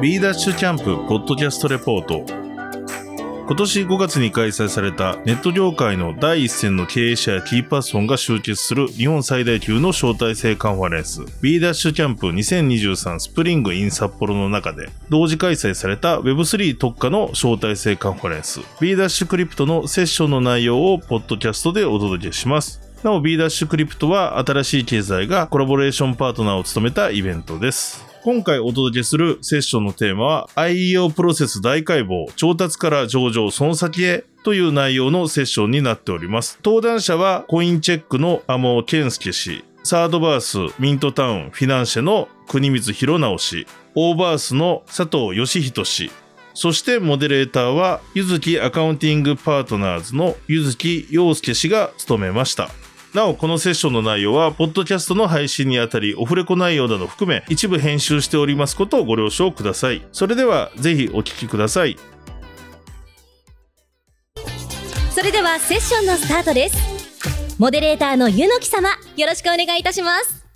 B Dash Camp ポッドキャストレポート。今年5月に開催されたネット業界の第一線の経営者やキーパーソンが集結する日本最大級の招待制カンファレンス。B ダッシュキャンプ2023スプリングイン札幌の中で同時開催された Web3 特化の招待制カンファレンス。B ダッシュクリプトのセッションの内容をポッドキャストでお届けします。なお B ダッシュクリプトは新しい経済がコラボレーションパートナーを務めたイベントです。今回お届けするセッションのテーマは IEO プロセス大解剖調達から上場その先へという内容のセッションになっております登壇者はコインチェックの天羽健介氏サードバースミントタウンフィナンシェの国光弘直氏オーバースの佐藤義人氏そしてモデレーターは、ゆずきアカウンティングパートナーズのゆずき陽介氏が務めました。なお、このセッションの内容は、ポッドキャストの配信にあたり、オフレコ内容など含め、一部編集しておりますことをご了承ください。それでは、ぜひお聞きください。それではセッションのスタートですモデレーターのゆのき様よろしくお願いいたします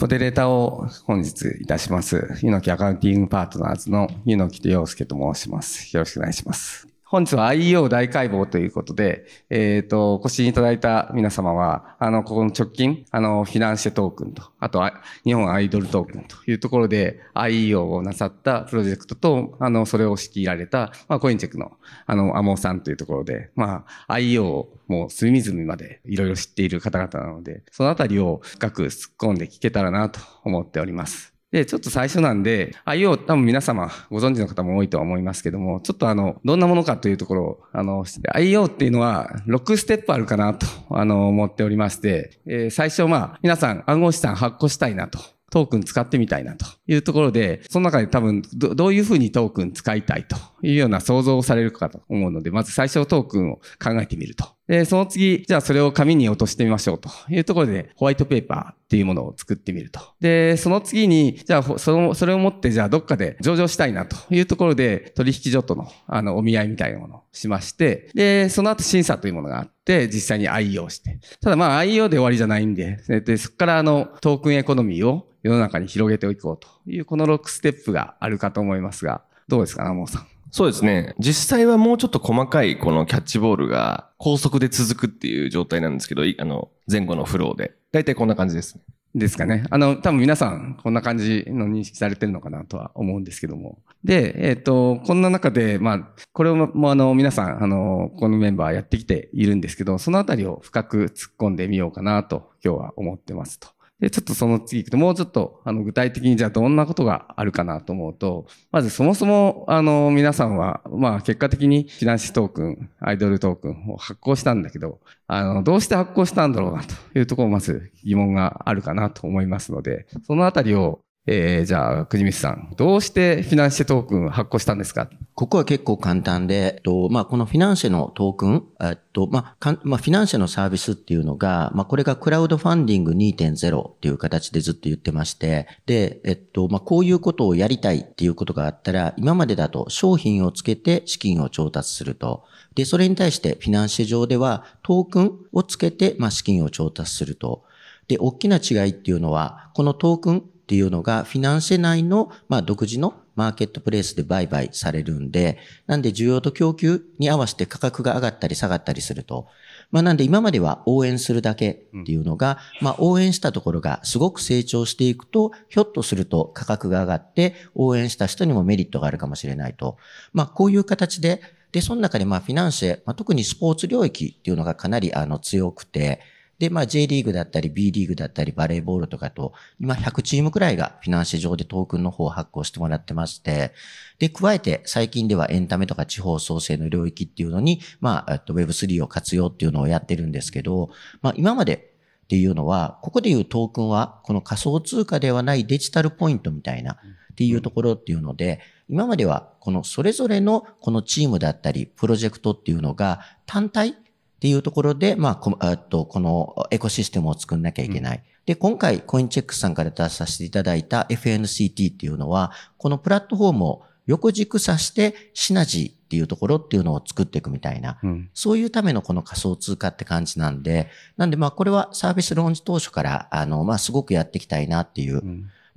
モデレーターを本日いたします。ゆのきアカウンティングパートナーズのゆのきとようすけと申します。よろしくお願いします。本日は IEO 大解剖ということで、えっ、と、お越しいただいた皆様は、あの、ここの直近、あの、フィナンシェトークンと、あとは日本アイドルトークンというところで IEO をなさったプロジェクトと、あの、それを仕切られた、まあ、コインチェックの、あの、アモーさんというところで、まあ、IEO をもう隅々までいろいろ知っている方々なので、そのあたりを深く突っ込んで聞けたらなと思っております。で、ちょっと最初なんで、IO 多分皆様ご存知の方も多いとは思いますけども、ちょっとあの、どんなものかというところを、あの、IO っていうのは6ステップあるかなと、あの、思っておりまして、えー最初まあ、皆さん暗号資産発行したいなと。トークン使ってみたいなというところで、その中で多分ど、どういうふうにトークン使いたいというような想像をされるかと思うので、まず最初トークンを考えてみると。で、その次、じゃあそれを紙に落としてみましょうというところで、ホワイトペーパーっていうものを作ってみると。で、その次に、じゃあその、それを持って、じゃあどっかで上場したいなというところで、取引所との、あの、お見合いみたいなものをしまして、で、その後審査というものがあって、実際に IEO して。ただまあ IEO で終わりじゃないんで、ででそこからあの、トークンエコノミーを世の中に広げていこうという、この6ステップがあるかと思いますが、どうですか、ナモさん？そうですね。実際はもうちょっと細かいこのキャッチボールが高速で続くっていう状態なんですけど、あの、前後のフローで。だいたいこんな感じですね。ですかね。あの、多分皆さん、こんな感じの認識されてるのかなとは思うんですけども。で、えっ、と、こんな中で、まあ、これをも、あの、皆さん、あの、このメンバーやってきているんですけど、そのあたりを深く突っ込んでみようかなと、今日は思ってますと。で、ちょっとその次行くと、もうちょっと、あの、具体的にじゃあどんなことがあるかなと思うと、まずそもそも、あの、皆さんは、まあ、結果的にフィナンシトークン、アイドルトークンを発行したんだけど、あの、どうして発行したんだろうなというところをまず疑問があるかなと思いますので、そのあたりを、えー、じゃあ、くじみさん、どうしてフィナンシェトークンを発行したんですか？ここは結構簡単で、えっとまあ、このフィナンシェのトークン、えっとまあかまあ、フィナンシェのサービスっていうのが、まあ、これがクラウドファンディング2.0っていう形でずっと言ってまして、で、えっとまあ、こういうことをやりたいっていうことがあったら、今までだと商品をつけて資金を調達すると。で、それに対してフィナンシェ上ではトークンをつけて、まあ、資金を調達すると。で、大きな違いっていうのは、このトークンっていうのがフィナンシェ内の、まあ、独自のマーケットプレイスで売買されるんで、なんで需要と供給に合わせて価格が上がったり下がったりすると。まあなんで今までは応援するだけっていうのが、まあ応援したところがすごく成長していくと、ひょっとすると価格が上がって、応援した人にもメリットがあるかもしれないと。まあこういう形で、で、その中でまあフィナンシェ、まあ、特にスポーツ領域っていうのがかなりあの強くて、で、まあ J リーグだったり B リーグだったりバレーボールとかと、今100チームくらいがフィナンシェ上でトークンの方を発行してもらってまして、で、加えて最近ではエンタメとか地方創生の領域っていうのに、まあ、Web3 を活用っていうのをやってるんですけど、まあ今までっていうのは、ここでいうトークンは、この仮想通貨ではないデジタルポイントみたいなっていうところっていうので、今まではこのそれぞれのこのチームだったり、プロジェクトっていうのが単体っていうところで、まあ、こえっと、このエコシステムを作んなきゃいけない。で、今回、コインチェックさんから出させていただいた FNCT っていうのは、このプラットフォームを横軸さしてシナジーっていうところっていうのを作っていくみたいな、うん。そういうためのこの仮想通貨って感じなんで、なんでまあこれはサービスローンチ当初から、あの、まあすごくやっていきたいなっていう、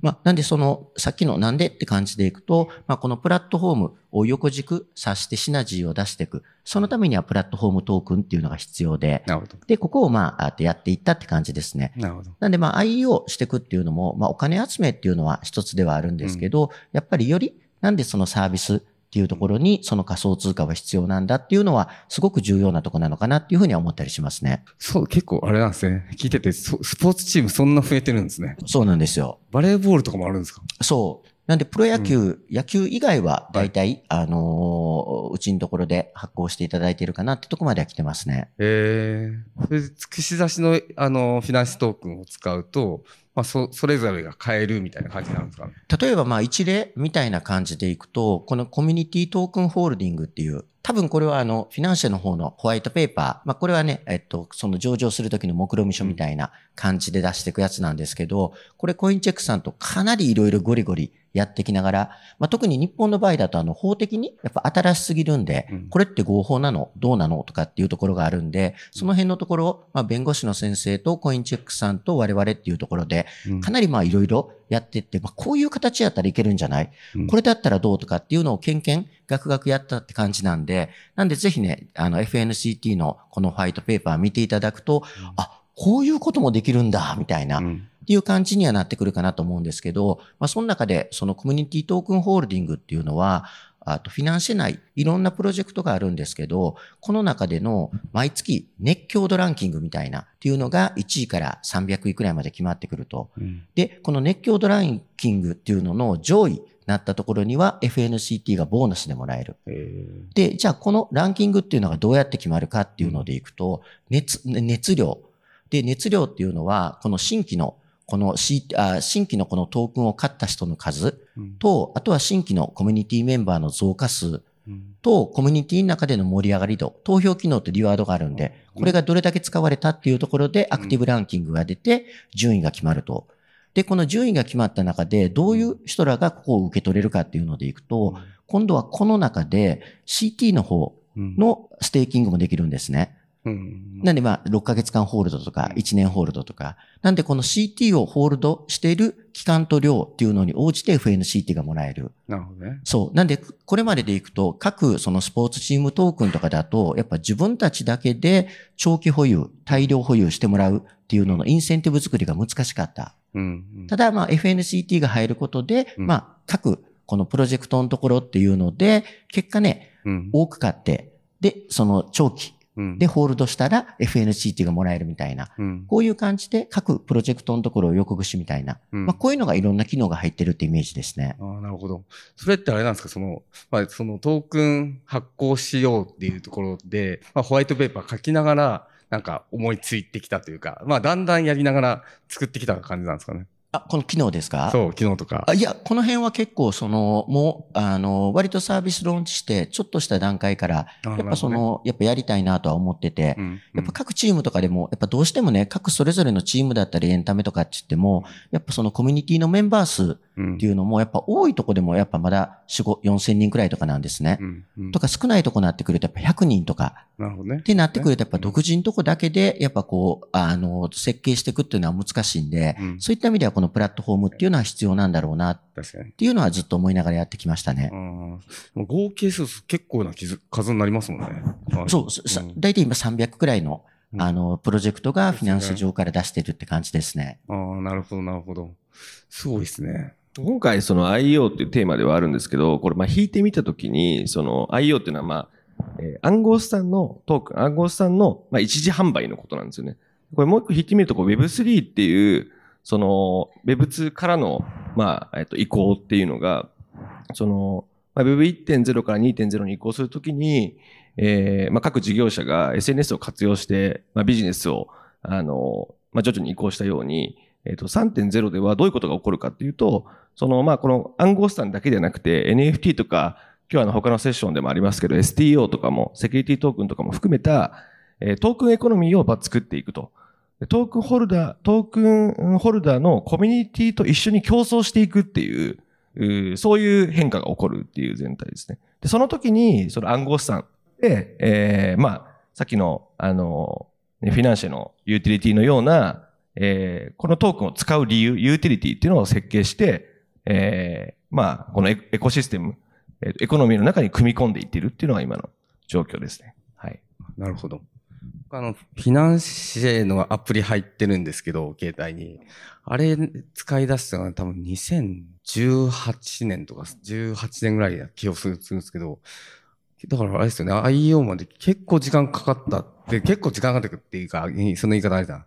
まあ、なんでその、さっきのなんでって感じでいくと、まあ、このプラットフォームを横軸指してシナジーを出していく。そのためにはプラットフォームトークンっていうのが必要で、なるほど。で、ここをまあ、やっていったって感じですね。なるほど。なんでまあ IEO していくっていうのも、まあお金集めっていうのは一つではあるんですけど、やっぱりよりなんでそのサービスっていうところにその仮想通貨は必要なんだっていうのはすごく重要なところなのかなっていうふうには思ったりしますね。そう、結構あれなんですね。聞いてて、そスポーツチームそんな増えてるんですね。そうなんですよ。バレーボールとかもあるんですか？そう。なんで、プロ野球、野球以外は、大体、あのーうちのところで発行していただいているかなってとこまでは来てますね。ええそれで、串刺しの、あの、フィナンシェトークンを使うと、まあ、そ、それぞれが買えるみたいな感じなんですか？ね。例えば、まあ、一例みたいな感じでいくと、このコミュニティトークンホールディングっていう、多分これはあの、フィナンシェの方のホワイトペーパー、まあ、これはね、えっと、その上場するときの目論見書みたいな感じで出していくやつなんですけど、これコインチェックさんとかなりいろいろゴリゴリやってきながら、まあ、特に日本の場合だとあの、法的にやっぱ新しすぎるんで、うん。これって合法なの？どうなの？とかっていうところがあるんで、その辺のところを、まあ、弁護士の先生とコインチェックさんと我々っていうところで、うん。かなりまあいろいろやってって、まあ、こういう形やったらいけるんじゃない、うん。これだったらどうとかっていうのをけんけん、ガクガクやったって感じなんで、なんでぜひね、あの FNCT のこのホワイトペーパー見ていただくと、あ、こういうこともできるんだ、みたいな、っうん。ていう感じにはなってくるかなと思うんですけど、まあその中でそのコミュニティトークンホールディングっていうのは、あとフィナンシェ内、いろんなプロジェクトがあるんですけど、この中での毎月熱狂度ランキングみたいなっていうのが1位から300位くらいまで決まってくると。うんで、この熱狂度ランキングっていうのの上位になったところには FNCT がボーナスでもらえる。えで、じゃあこのランキングっていうのがどうやって決まるかっていうのでいくと、熱、熱量。で、熱量っていうのは、この新規の、この C、あ新規のこのトークンを買った人の数うん。と、あとは新規のコミュニティメンバーの増加数うん。と、コミュニティの中での盛り上がり度、投票機能とリワードがあるんで、これがどれだけ使われたっていうところで、アクティブランキングが出て、順位が決まると。で、この順位が決まった中で、どういう人らがここを受け取れるかっていうのでいくと、今度はこの中で CT の方うん。のステーキングもできるんですね。うんなんでまあ、6ヶ月間ホールドとか、1年ホールドとか。なんでこの CT をホールドしている期間と量っていうのに応じて FNCT がもらえる。なるほどね。そう。なんで、これまででいくと、各そのスポーツチームトークンとかだと、やっぱ自分たちだけで長期保有、大量保有してもらうっていうののインセンティブ作りが難しかった。うんうんただ、まあ、FNCT が入ることで、うんまあ、各、このプロジェクトのところっていうので、結果ね、うん多く買って、で、その長期うんでホールドしたら FNCT がもらえるみたいな。うんこういう感じで各プロジェクトのところを横串みたいな。うんまあ、こういうのがいろんな機能が入ってるってイメージですね。ああ、なるほど。それってあれなんですか？その、まあ、そのトークン発行しようっていうところで、まあ、ホワイトペーパー書きながら、なんか思いついてきたというか、まあ、だんだんやりながら作ってきた感じなんですかね？あ、この機能ですか？そう、昨日とか。あ。いや、この辺は結構、その、もう、あの、割とサービスローンチして、ちょっとした段階から、あやっぱそ、の、やっぱやりたいなとは思ってて、なるほどねうん。やっぱ各チームとかでも、やっぱどうしてもね、各それぞれのチームだったりエンタメとかって言っても、やっぱそのコミュニティのメンバー数うんっていうのも、やっぱ多いとこでもやっぱまだ4、5、4千人くらいとかなんですね。う。んうん。とか少ないとこになってくるとやっぱ100人とか。なるほどね。っ。てなってくるとやっぱ独自のとこだけでやっぱこう、あの、設計していくっていうのは難しいんで、うん。そういった意味ではこのプラットフォームっていうのは必要なんだろうなっ確かに。ていうのはずっと思いながらやってきましたね合計数結構な数数になりますもんね。はいそう、さうん大体今300くらいの、うんあの、プロジェクトがフィナンス上から出してるって感じですね。ああ、なるほど、なるほど。すごいですね。今回その IO っていうテーマではあるんですけど、これまあ引いてみたときに、その IO っていうのはまあ、えー暗号資産のトークン、暗号資産のまあ一時販売のことなんですよね。これもう一個引いてみると、こう Web3 っていう、その Web2 からのまあ、えっと移行っていうのが、その、まあ、Web1.0 から2.0に移行するときに、えーまあ、各事業者が SNS を活用して、まあ、ビジネスを、あの、まあ、徐々に移行したように、えっ、と、3.0ではどういうことが起こるかっていうと、その、まあ、この暗号資産だけではなくて、NFT とか、今日はの他のセッションでもありますけど、STO とかも、セキュリティトークンとかも含めた、えートークンエコノミーを作っていくと。トークンホルダー、トークンホルダーのコミュニティと一緒に共創していくっていう、そういう変化が起こるっていう全体ですね。で、その時に、その暗号資産で、えーまあ、さっきの、あの、フィナンシェのユーティリティのような、えーこのトークンを使う理由、ユーティリティっていうのを設計して、えーまあ、このエコシステム、エコノミーの中に組み込んでいってるっていうのが今の状況ですね。はい。なるほど。あの、フィナンシェのアプリ入ってるんですけど、携帯に。あれ使い出したのは多分2018年とか18年ぐらいな気をするんですけど、だからあれですよね、IEO まで結構時間かかったって、結構時間かかったっていうか、いその言い方あれだな。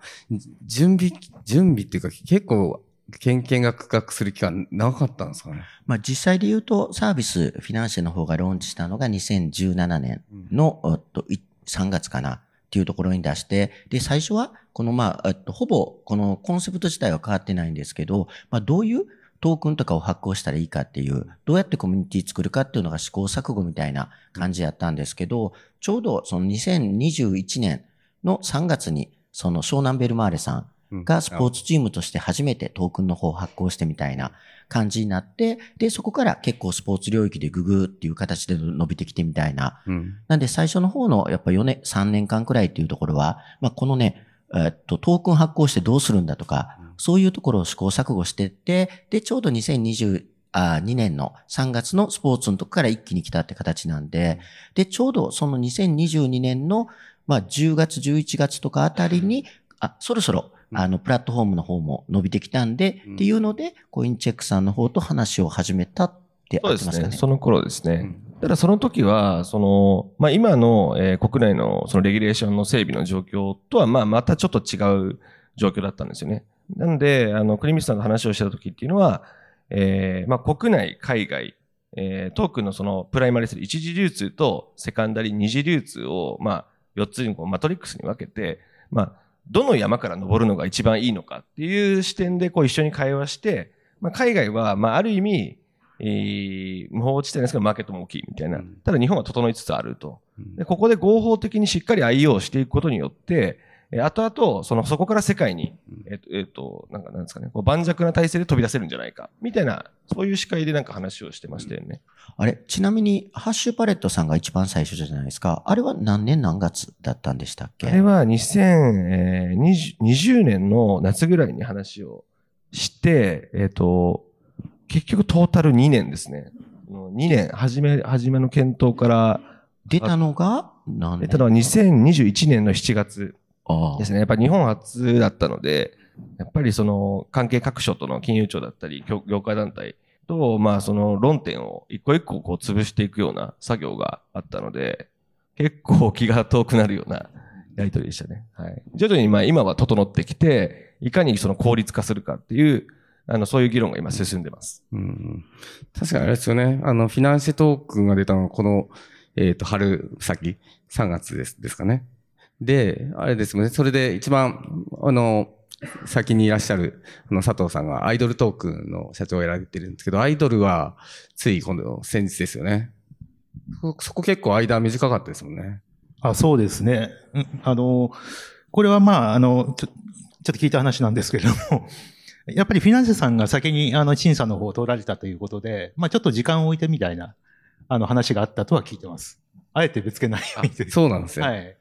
準備、準備っていうか結構、研究が区画する期間長かったんですかね。まあ実際で言うと、サービス、フィナンシェの方がローンチしたのが2017年の、えっとい3月かなっていうところに出して、で、最初は、このまあ、えっと、ほぼ、このコンセプト自体は変わってないんですけど、まあどういうトークンとかを発行したらいいかっていう、どうやってコミュニティ作るかっていうのが試行錯誤みたいな感じやったんですけど、ちょうどその2021年の3月に、その湘南ベルマーレさんがスポーツチームとして初めてトークンの方を発行してみたいな感じになって、で、そこから結構スポーツ領域でググーっていう形で伸びてきてみたいな。うん。なんで最初の方のやっぱ4年、3年間くらいっていうところは、まあこのね、えっと、トークン発行してどうするんだとか、そういうところを試行錯誤してって、で、ちょうど2022年の3月のスポーツのとこから一気に来たって形なんで、で、ちょうどその2022年の、まあ10月、11月とかあたりに、あ、そろそろ、あの、プラットフォームの方も伸びてきたんで、っていうので、コインチェックさんの方と話を始めたってそうですね。合ってますかね。その頃ですね。ただその時は、その、まあ今の、えー国内のそのレギュレーションの整備の状況とは、まあまたちょっと違う状況だったんですよね。なんで、あの、クリミスさんと話をしてた時っていうのは、えーまあ国内、海外、えートークンのそのプライマリセール、一次流通とセカンダリ、二次流通を、まあ、4つにこうマトリックスに分けて、まあ、どの山から登るのが一番いいのかっていう視点でこう一緒に会話して、まあ、海外は、まあ、ある意味、えー無法地点ですけど、マーケットも大きいみたいな。ただ日本は整いつつあると。で、ここで合法的にしっかり IO をしていくことによって、えー後々、その、そこから世界に、えっ、と、えっ、と、なんか、なんですかね、こう盤石な体制で飛び出せるんじゃないか、みたいな、そういう視界でなんか話をしてましたよね。あれ、ちなみに、ハッシュパレットさんが一番最初じゃないですか。あれは何年何月だったんでしたっけ？あれは2020年の夏ぐらいに話をして、えっ、と、結局トータル2年ですね。2年、初め、初めの検討から出たのが何年？出たのは2021年の7月ああですね。やっぱり日本初だったので、やっぱりその関係各所との金融庁だったり、業業界団体と、まあその論点を一個一個こう潰していくような作業があったので、結構気が遠くなるようなやりとりでしたね。はい。徐々にまあ今は整ってきて、いかにその効率化するかっていう、あの、そういう議論が今進んでます。うん確かにあれですよね。あの、フィナンシェトークンが出たのはこの、えっ、と、春先、3月です、ですかね。で、あれですよね。それで一番、あの、先にいらっしゃる、あの、佐藤さんがアイドルトークンの社長をやられてるんですけど、アイドルは、つい今度、先日ですよね。そそこ結構間短かったですもんね。あそうですね。うんあの、これはまあ、あの、ちょちょっと聞いた話なんですけれども、やっぱりフィナンシェさんが先にあの審査の方を通られたということで、まあちょっと時間を置いてみたいなあの話があったとは聞いてます。あえてぶつけないようにそうなんですよ。はい。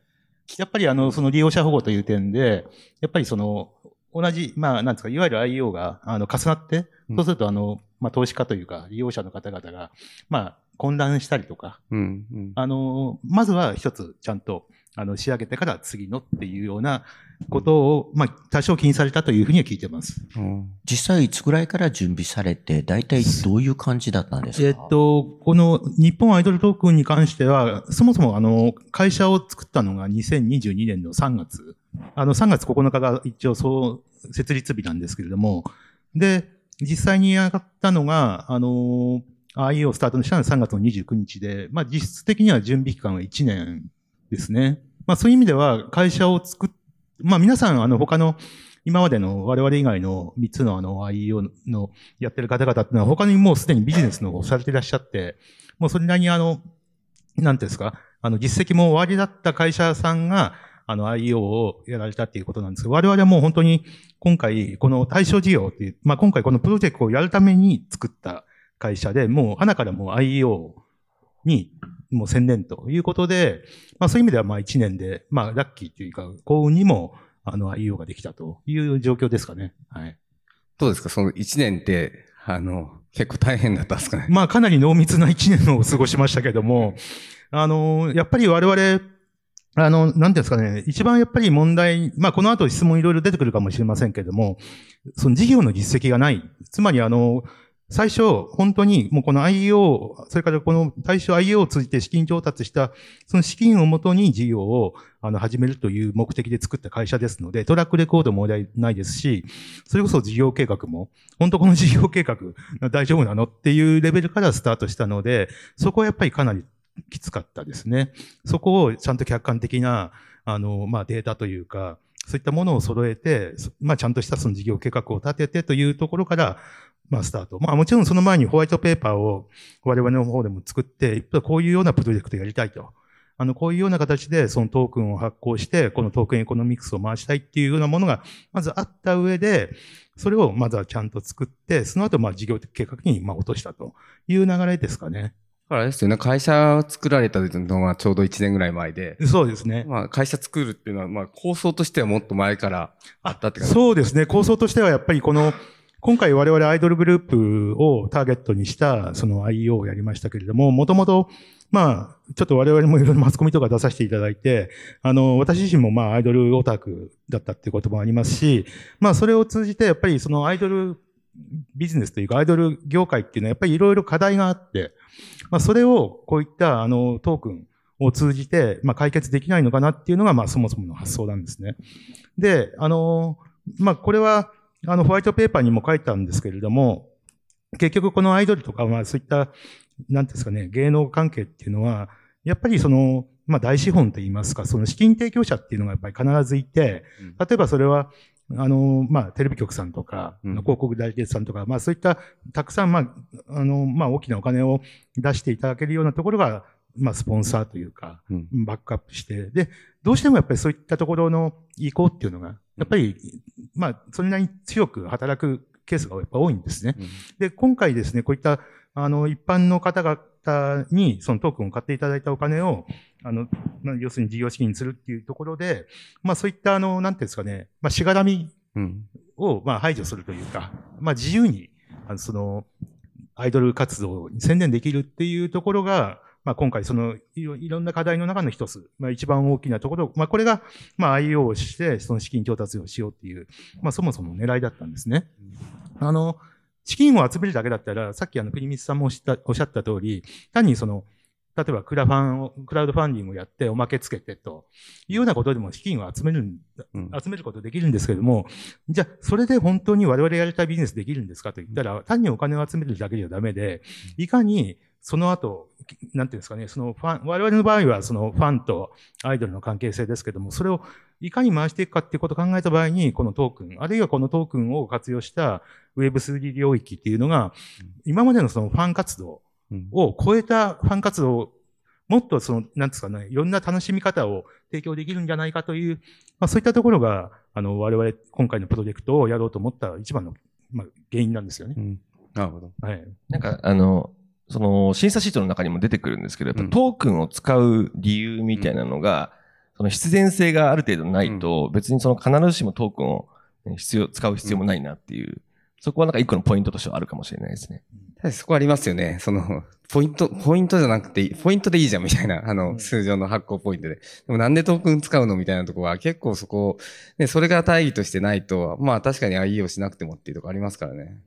やっぱりあの、その利用者保護という点で、やっぱりその、同じ、まあ、なんですか、いわゆる IO が、あの、重なって、うんそうすると、あの、まあ、投資家というか、利用者の方々が、まあ、混乱したりとか、うん、うん。あの、まずは一つ、ちゃんと、あの、仕上げてから次のっていうようなことを、まあ、多少気にされたというふうには聞いてます。うん実際いつぐらいから準備されて、大体どういう感じだったんですか？えっと、この日本アイドルトークンに関しては、そもそもあの、会社を作ったのが2022年の3月。あの、3月9日が一応そう、設立日なんですけれども、で、実際に上がったのが、あの、IE をスタートしたのは3月の29日で、まあ実質的には準備期間は1年ですね。まあそういう意味では会社を作っ、まあ皆さんあの他の今までの我々以外の3つのあの IEO のやってる方々っていうのは他にもうすでにビジネスの方をされていらっしゃって、もうそれなりにあの、なんていうんですか、あの実績も終わりだった会社さんが、あの IEO をやられたっていうことなんですけど、我々はもう本当に今回この対象事業っていう、まあ今回このプロジェクトをやるために作った会社で、もう花からもう IEO にもう専念ということで、まあそういう意味ではまあ1年で、まあラッキーというか幸運にもあの、IEO ができたという状況ですかね。はい。どうですか？その1年って、あの、結構大変だったんですかね？まあ、かなり濃密な一年を過ごしましたけども、あの、やっぱり我々、あの、なんていうんですかね、一番やっぱり問題、まあ、この後質問いろいろ出てくるかもしれませんけれども、その事業の実績がない。つまり、あの、最初、本当に、もうこの IEO、それからこの対象 IEO を通じて資金調達した、その資金をもとに事業をあの始めるという目的で作った会社ですので、トラックレコードもないですし、それこそ事業計画も、本当この事業計画大丈夫なのっていうレベルからスタートしたので、そこはやっぱりかなりきつかったですね。そこをちゃんと客観的な、あの、まあ、データというか、そういったものを揃えて、まあ、ちゃんとしたその事業計画を立ててというところから、まあ、スタート。まあ、もちろんその前にホワイトペーパーを我々の方でも作って、こういうようなプロジェクトやりたいと。あの、こういうような形でそのトークンを発行して、このトークンエコノミクスを回したいっていうようなものが、まずあった上で、それをまずはちゃんと作って、その後、まあ、事業計画にまあ落としたという流れですかね。あれですよね、会社を作られたのがちょうど1年ぐらい前で。そうですね。まあ、会社作るっていうのは、まあ、構想としてはもっと前からあったって感じそうですね。構想としてはやっぱりこの、今回我々アイドルグループをターゲットにしたその IEO をやりましたけれども、もともと、まあ、ちょっと我々もいろいろマスコミとか出させていただいて、あの、私自身もまあアイドルオタクだったっていうこともありますし、まあそれを通じてやっぱりそのアイドルビジネスというかアイドル業界っていうのはやっぱりいろいろ課題があって、まあそれをこういったあのトークンを通じて、まあ解決できないのかなっていうのがまあそもそもの発想なんですね。で、あの、まあこれは、あの、ホワイトペーパーにも書いたんですけれども、結局このアイドルとか、まあそういった、なんですかね、芸能関係っていうのは、やっぱりその、まあ大資本といいますか、その資金提供者っていうのがやっぱり必ずいて、例えばそれは、あの、まあ、テレビ局さんとか、うん。広告代理店さんとか、まあ、そういった、たくさん、まあ、あの、まあ、大きなお金を出していただけるようなところが、まあ、スポンサーというか、うん。バックアップして、で、どうしてもやっぱりそういったところの意向っていうのが、やっぱり、まあ、それなりに強く働くケースがやっぱ多いんですね。うんで、今回ですね、こういった、あの、一般の方々に、そのトークンを買っていただいたお金を、あの、まあ要するに事業資金にするっていうところで、まあそういった、あの、なんていうんですかね、まあしがらみうん。を、まあ排除するというか、まあ自由に、あの、その、アイドル活動に専念できるっていうところが、まあ今回そのいろんな課題の中の一つ、まあ一番大きなところ、まあこれが、まあ IO をして、その資金調達をしようっていう、まあそもそも狙いだったんですね。あの、資金を集めるだけだったら、さっきあの、国光さんもおっしゃった通り、単にその、例えばクラファンを、クラウドファンディングをやっておまけつけてというようなことでも資金を集める集めることできるんですけれども、じゃあ、それで本当に我々やりたいビジネスできるんですかと言ったら、単にお金を集めるだけではダメで、いかにその後、なんていうんですかね、そのファン、我々の場合はそのファンとアイドルの関係性ですけども、それをいかに回していくかっていうことを考えた場合に、このトークン、あるいはこのトークンを活用した Web3 領域っていうのが、今までのそのファン活動うんを超えたファン活動をもっとその、なんですかね、いろんな楽しみ方を提供できるんじゃないかという、まあそういったところが、あの、我々今回のプロジェクトをやろうと思った一番の、まあ、原因なんですよねう。ん。なるほど。はい。なんか、あの、その審査シートの中にも出てくるんですけど、やっぱうんトークンを使う理由みたいなのが、その必然性がある程度ないと、別にその必ずしもトークンをね必要、使う必要もないなっていう、そこはなんか一個のポイントとしてはあるかもしれないですね。そこありますよね。その、ポイント、ポイントじゃなくてポイントでいいじゃんみたいな、あの、うん通常の発行ポイントで。でもなんでトークン使うのみたいなところは結構そこ、ね、それが大義としてないと、まあ確かに IE をしなくてもっていうところありますからね。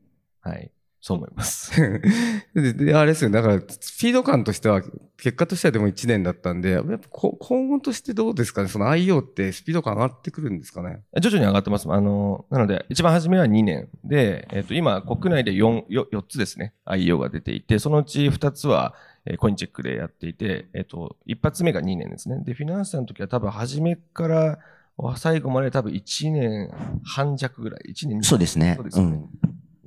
はい。そう思います。で、であれですよ。だから、スピード感としては、結果としてはでも1年だったんで、やっぱこ今後としてどうですかね？その IO ってスピード感上がってくるんですかね？徐々に上がってます。あの、なので、一番初めは2年で、えっ、と、今、国内で 4, 4, 4つですね、IEO が出ていて、そのうち2つは、えーコインチェックでやっていて、えっ、と、一発目が2年ですね。で、フィナンシャの時は多分初めから最後まで多分1年半弱ぐらい、1年そうですねそうですよね。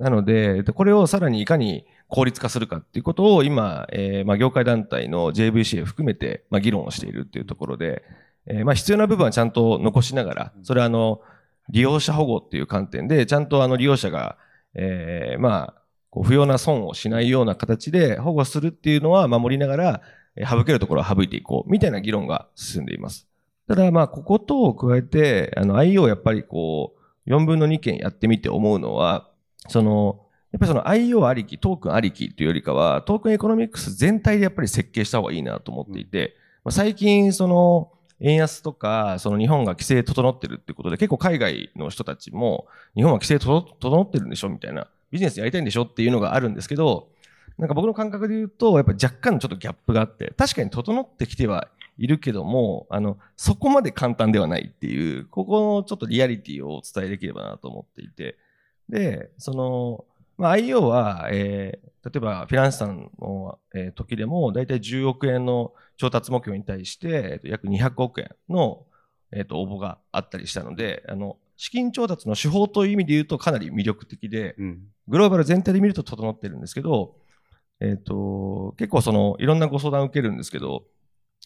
なので、でこれをさらにいかに効率化するかっていうことを今、えーまあ、業界団体の JVC を含めて、まあ、議論をしているっていうところで、えーまあ、必要な部分はちゃんと残しながら、それはあの、利用者保護っていう観点で、ちゃんとあの利用者が、えーまあ、こう不要な損をしないような形で保護するっていうのは守りながら、えー省けるところは省いていこう、みたいな議論が進んでいます。ただ、まあ、こことを加えて、あの、 IEO やっぱりこう、4分の2件やってみて思うのは、その、やっぱりその IO ありき、トークンありきというよりかは、トークンエコノミクス全体でやっぱり設計した方がいいなと思っていて、まあ、最近、その、円安とか、その日本が規制整ってるってことで、結構海外の人たちも、日本は規制整ってるんでしょみたいな、ビジネスやりたいんでしょっていうのがあるんですけど、なんか僕の感覚で言うと、やっぱ若干のちょっとギャップがあって、確かに整ってきてはいるけども、あの、そこまで簡単ではないっていう、ここのちょっとリアリティをお伝えできればなと思っていて、で、その、まあ、IO は、えー、例えばフィランスさんの、えー、時でも、だいたい10億円の調達目標に対して、えー、と約200億円の、えー、と応募があったりしたので、あの、資金調達の手法という意味で言うとかなり魅力的で、うん。グローバル全体で見ると整ってるんですけど、えっ、と、結構その、いろんなご相談を受けるんですけど、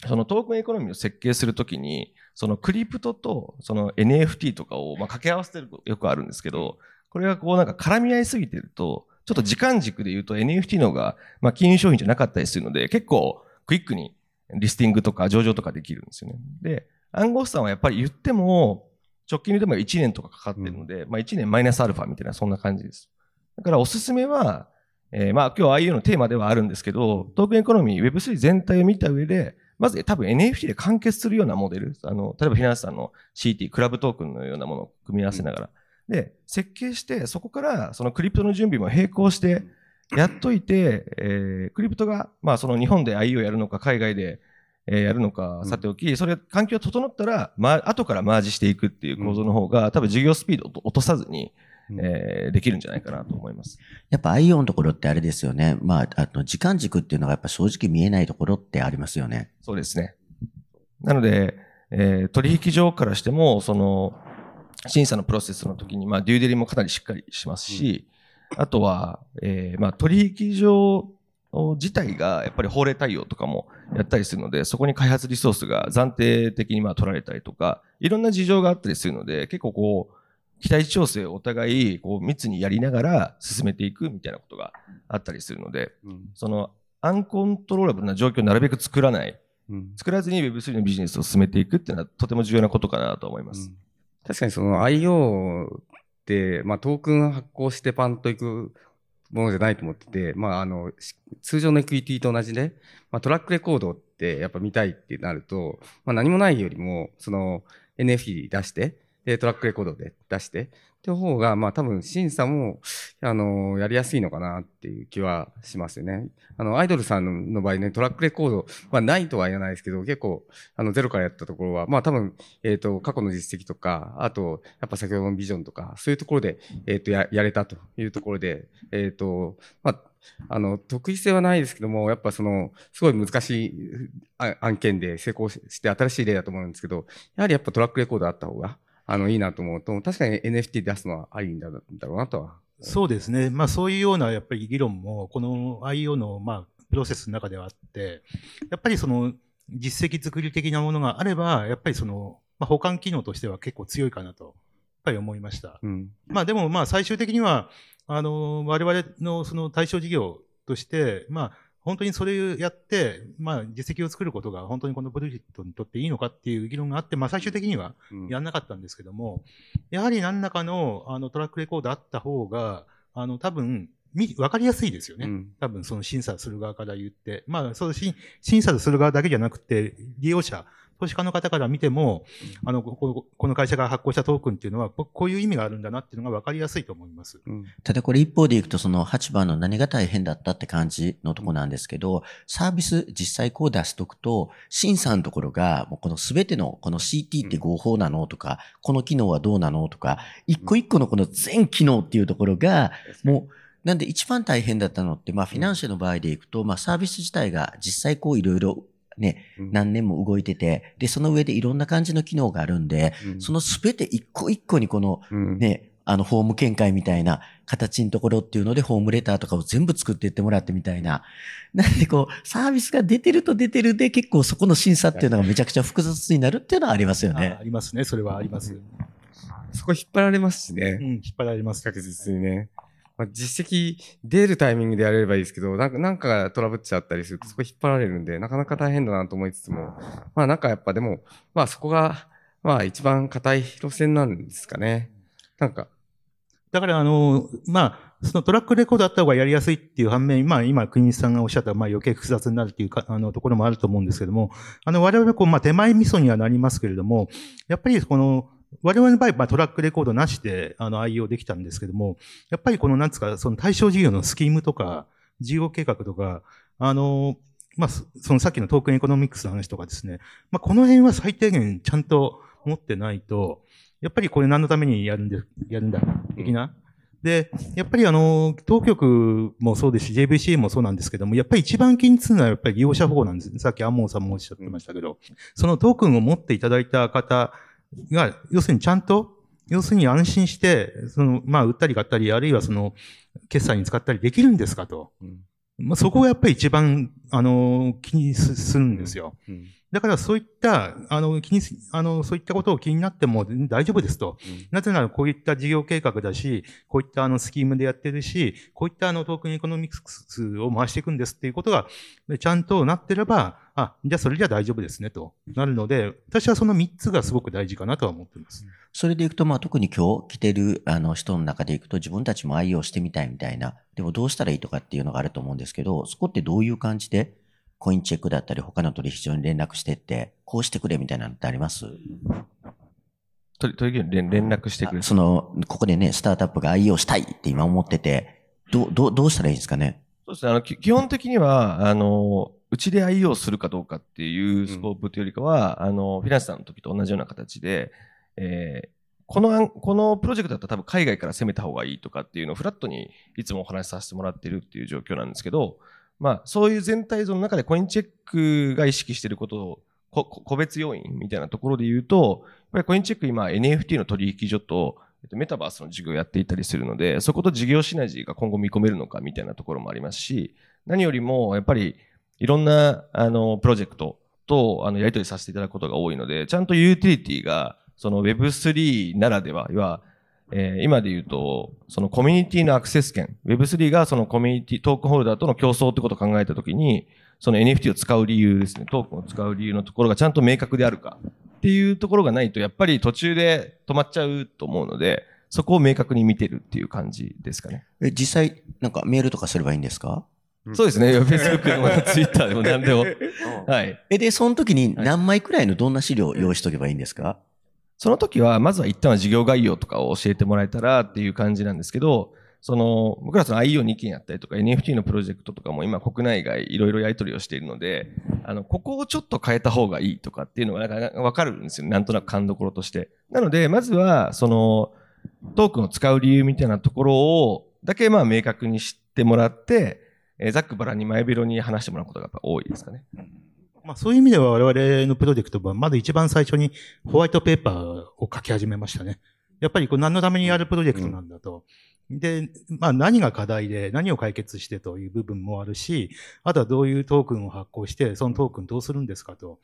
そのトークンエコノミーを設計するときに、そのクリプトとその NFT とかをまあ掛け合わせてるとよくあるんですけど、これがこうなんか絡み合いすぎてると、ちょっと時間軸で言うと NFT の方がまあ金融商品じゃなかったりするので、結構クイックにリスティングとか上場とかできるんですよね。で、暗号資産はやっぱり言っても、直近でも1年とかかかってるので、まあ1年マイナスアルファみたいなそんな感じです。だからおすすめは、えーまあ今日 IU のテーマではあるんですけど、トークンエコノミー Web3 全体を見た上で、まず多分 NFT で完結するようなモデル、あの、例えばフィナンシェさんの CT、クラブトークンのようなものを組み合わせながら、で、設計して、そこからそのクリプトの準備も並行してやっといて、えークリプトが、まあその日本で IU をやるのか、海外で、えーやるのか、さておき、それ、環境整ったら、まあ、後からマージしていくっていう構造の方が、多分事業スピードを落とさずに、えーできるんじゃないかなと思います。やっぱ IO のところってあれですよね。まあ、あの、時間軸っていうのがやっぱ正直見えないところってありますよね。そうですね。なので、えー取引所からしても、その、審査のプロセスの時に、まあ、デューデリもかなりしっかりしますし、あとは、えーまあ、取引所自体がやっぱり法令対応とかもやったりするので、そこに開発リソースが暫定的にまあ取られたりとか、いろんな事情があったりするので、結構こう、期待値調整をお互いこう密にやりながら進めていくみたいなことがあったりするので、うん。そのアンコントローラブルな状況をなるべく作らない、うん。作らずに Web3 のビジネスを進めていくっていうのはとても重要なことかなと思います。確かにその IO って、まあトークン発行してパンといくものじゃないと思ってて、まああの、通常のエクイティと同じで、まあトラックレコードってやっぱ見たいってなると、まあ何もないよりも、その NFT 出して、で、トラックレコードで出して、って方が、まあ多分審査も、あの、やりやすいのかなっていう気はしますよね。あの、アイドルさんの場合ね、トラックレコードはないとは言わないですけど、結構、あの、ゼロからやったところは、まあ多分、えっ、と、過去の実績とか、あと、やっぱ先ほどのビジョンとか、そういうところで、えっ、と、や、やれたというところで、えっ、と、まあ、あの、得意性はないですけども、やっぱその、すごい難しい案件で成功して新しい例だと思うんですけど、やはりやっぱトラックレコードあった方が、あの、いいなと思うと、確かに NFT 出すのはありんだだろうなとは。そうですね。まあそういうようなやっぱり議論も、この IO のまあプロセスの中ではあって、やっぱりその実績作り的なものがあれば、やっぱりその、まあ、保管機能としては結構強いかなと、やっぱり思いました。うん。まあでもまあ最終的には、あの、我々のその対象事業として、まあ本当にそれをやって、まあ実績を作ることが本当にこのプロジェクトにとっていいのかっていう議論があって、まあ最終的にはうんやんなかったんですけども、やはり何らかのあのトラックレコードあった方が、あの多分、みわかりやすいですよね。うん多分その審査する側から言って。まあ、そうし審査する側だけじゃなくて、利用者、投資家の方から見ても、あの、こここの会社が発行したトークンっていうのは、ここういう意味があるんだなっていうのが分かりやすいと思います。うんただこれ一方でいくとその8番の何が大変だったって感じのとこなんですけど、サービス実際こう出しとくと、審査のところが、もうこの全てのこの CT って合法なのとか、この機能はどうなのとか、一個一個のこの全機能っていうところが、もう、なんで一番大変だったのって、まあフィナンシェの場合でいくと、まあサービス自体が実際こういろいろね、うん何年も動いてて、で、その上でいろんな感じの機能があるんで、うんその全て一個一個にこのうんね、あの、フォーム見解みたいな形のところっていうので、ホームレターとかを全部作っていってもらってみたいな。なんでこう、サービスが出てると出てるで、結構そこの審査っていうのがめちゃくちゃ複雑になるっていうのはありますよあねあ。りますね。それはあります。そこ引っ張られますしね。うん、引っ張られます。確実にね。まあ、実績出るタイミングでやれればいいですけど、なんか、なんかトラブっちゃったりすると、そこ引っ張られるんで、なかなか大変だなと思いつつも、まあなんかやっぱでも、まあそこが、まあ一番硬い路線なんですかね。なんか、だから、あの、まあ、そのトラックレコードあった方がやりやすいっていう反面、まあ今、国西さんがおっしゃった、まあ余計複雑になるっていうか、あの、ところもあると思うんですけども、あの、我々こう、まあ手前味噌にはなりますけれども、やっぱりこの、我々の場合、まあ、トラックレコードなしで、あの、 IEO できたんですけども、やっぱりこの、なんつうか、その対象事業のスキームとか、事業計画とか、あの、まあ、そのさっきのトークンエコノミクスの話とかですね、まあ、この辺は最低限ちゃんと持ってないと、やっぱりこれ何のためにやるんで、やるんだ、的な。で、やっぱりあの、当局もそうですし、JVCA もそうなんですけども、やっぱり一番気にするのはやっぱり利用者保護なんです。さっきアンモンさんもおっしゃってましたけど、そのトークンを持っていただいた方が、要するにちゃんと、要するに安心して、その、まあ、売ったり買ったり、あるいはその、決済に使ったりできるんですかと。まあ、そこがやっぱり一番、あの、気にすするんですよ。うんだからそういった、あの、気にす、あの、そういったことを気になっても大丈夫ですと。なぜならこういった事業計画だし、こういったあのスキームでやってるし、こういったあのトークンエコノミクスを回していくんですっていうことが、ちゃんとなってれば、あ、じゃあそれじゃ大丈夫ですねと。なるので、私はその3つがすごく大事かなとは思っています。それでいくと、まあ、特に今日来てるあの人の中でいくと自分たちも愛用してみたいみたいな、でもどうしたらいいとかっていうのがあると思うんですけど、そこってどういう感じでコインチェックだったり他の取引所に連絡してって、こうしてくれみたいなのってあります？とり、とりあえず連連絡してくれあその、ここでね、スタートアップが愛用したいって今思ってて、どう、どう、どうしたらいいんですかね？そうですね。あの、き基本的には、あの、うちで IO するかどうかっていうスコープというよりかは、あの、フィナンスさんの時と同じような形で、えーこの案、このプロジェクトだったら多分海外から攻めた方がいいとかっていうのをフラットにいつもお話しさせてもらってるっていう状況なんですけど、まあ、そういう全体像の中でコインチェックが意識していることを、こ個別要因みたいなところで言うと、やっぱりコインチェック今 NFT の取引所と、えっとメタバースの事業をやっていたりするので、そこと事業シナジーが今後見込めるのかみたいなところもありますし、何よりもやっぱりいろんなあのプロジェクトとあのやり取りさせていただくことが多いので、ちゃんとユーティリティがその Web3 ならでは、要は、えー今で言うと、そのコミュニティのアクセス権、Web3 がそのコミュニティ、トークンホルダーとの競争ってことを考えたときに、その NFT を使う理由ですね、トークンを使う理由のところがちゃんと明確であるかっていうところがないと、やっぱり途中で止まっちゃうと思うので、そこを明確に見てるっていう感じですかね。え、実際、なんかメールとかすればいいんですか？そうですね。Facebook でも Twitter でも何でも。はい。え、で、その時に何枚くらいのどんな資料を用意しとけばいいんですか？その時は、まずは一旦は事業概要とかを教えてもらえたらっていう感じなんですけど、その、僕らその IO2 件やったりとか NFT のプロジェクトとかも今国内外いろいろやり取りをしているので、あの、ここをちょっと変えた方がいいとかっていうのがなんかわかるんですよ。なんとなく勘どころとして。なので、まずは、その、トークンを使う理由みたいなところを、だけまあ明確に知ってもらって、えーざっくばらんに前広に話してもらうことがやっぱ多いですかね。まあそういう意味では我々のプロジェクトはまず一番最初にホワイトペーパーを書き始めましたね。やっぱりこれ何のためにやるプロジェクトなんだと。で、まあ何が課題で何を解決してという部分もあるし、あとはどういうトークンを発行して、そのトークンどうするんですかと。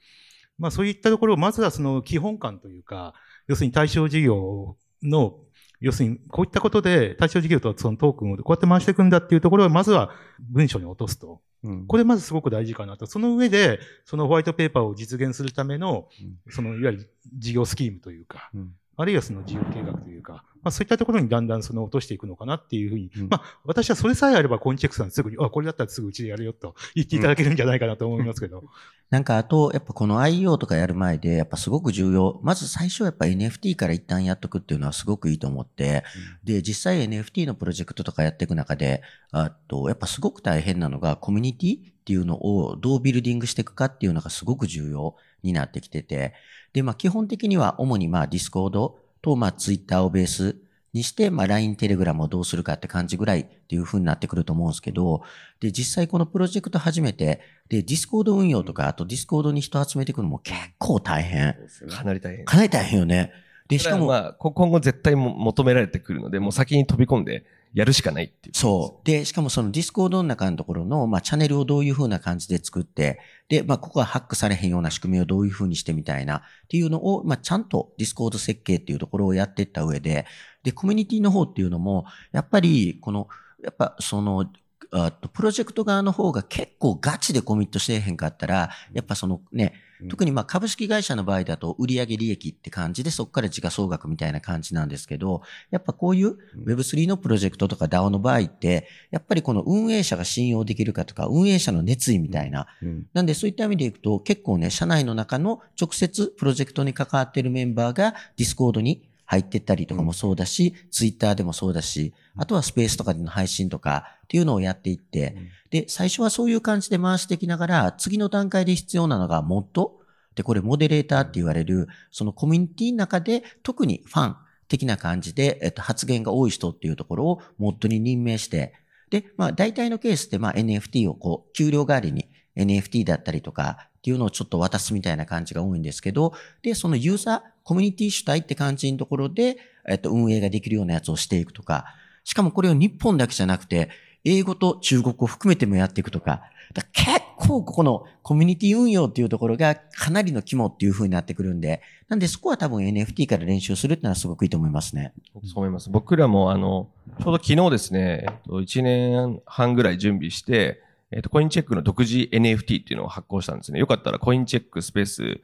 まあそういったところをまずはその基本感というか、要するに対象事業の要するに、こういったことで対象事業とそのトークンをこうやって回していくんだっていうところをまずは文章に落とすと。うん。これまずすごく大事かなと。その上で、そのホワイトペーパーを実現するための、そのいわゆる事業スキームというか、うん。あるいはその事業計画というか、まあそういったところにだんだんその落としていくのかなっていうふうに、うん。まあ私はそれさえあればコインチェックさんすぐに、あ、これだったらすぐうちでやるよと言っていただけるんじゃないかなと思いますけど。なんかあと、やっぱこの IO とかやる前で、やっぱすごく重要。まず最初やっぱ NFT から一旦やっとくっていうのはすごくいいと思って、で、実際 NFT のプロジェクトとかやっていく中で、あと、やっぱすごく大変なのがコミュニティっていうのをどうビルディングしていくかっていうのがすごく重要になってきてて、で、まあ基本的には主にまあ Discord とまあ Twitter をベースにして、まあ LINE、Telegram をどうするかって感じぐらいっていう風になってくると思うんですけど、で、実際このプロジェクト始めて、で、Discord 運用とか、あと Discord に人集めていくのも結構大変。かなり大変。かなり大変よね。で、しかも、まあ、こ今後絶対も求められてくるので、もう先に飛び込んでやるしかないっていう。そう。で、しかもそのディスコードの中のところの、まあ、チャンネルをどういうふうな感じで作って、で、まあ、ここはハックされへんような仕組みをどういうふうにしてみたいなっていうのを、まあ、ちゃんとディスコード設計っていうところをやっていった上で、で、コミュニティの方っていうのも、やっぱり、この、やっぱその、あとプロジェクト側の方が結構ガチでコミットしてへんかったら、やっぱそのね、特にまあ株式会社の場合だと売上利益って感じでそこから時価総額みたいな感じなんですけど、やっぱこういう Web3 のプロジェクトとか DAO の場合って、やっぱりこの運営者が信用できるかとか、運営者の熱意みたいな。うん。なんでそういった意味でいくと、結構ね、社内の中の直接プロジェクトに関わっているメンバーが Discord に入ってったりとかもそうだし、Twitter でもそうだし、あとはスペースとかでの配信とかっていうのをやっていって、で、最初はそういう感じで回していきながら、次の段階で必要なのがモッド。で、これモデレーターって言われる、そのコミュニティの中で特にファン的な感じで、えっと、発言が多い人っていうところをモッドに任命して、で、まあ大体のケースってまあ NFT をこう、給料代わりに NFT だったりとかっていうのをちょっと渡すみたいな感じが多いんですけど、で、そのユーザー、コミュニティ主体って感じのところで、えっと、運営ができるようなやつをしていくとか、しかもこれを日本だけじゃなくて、英語と中国を含めてもやっていくとか、か結構ここのコミュニティ運用っていうところがかなりの肝っていう風になってくるんで、なんでそこは多分 NFT から練習するっていうのはすごくいいと思いますね。そう思います。僕らも、あの、ちょうど昨日ですね、1年半ぐらい準備して、えっと、コインチェックの独自 NFT っていうのを発行したんですね。よかったらコインチェックスペース、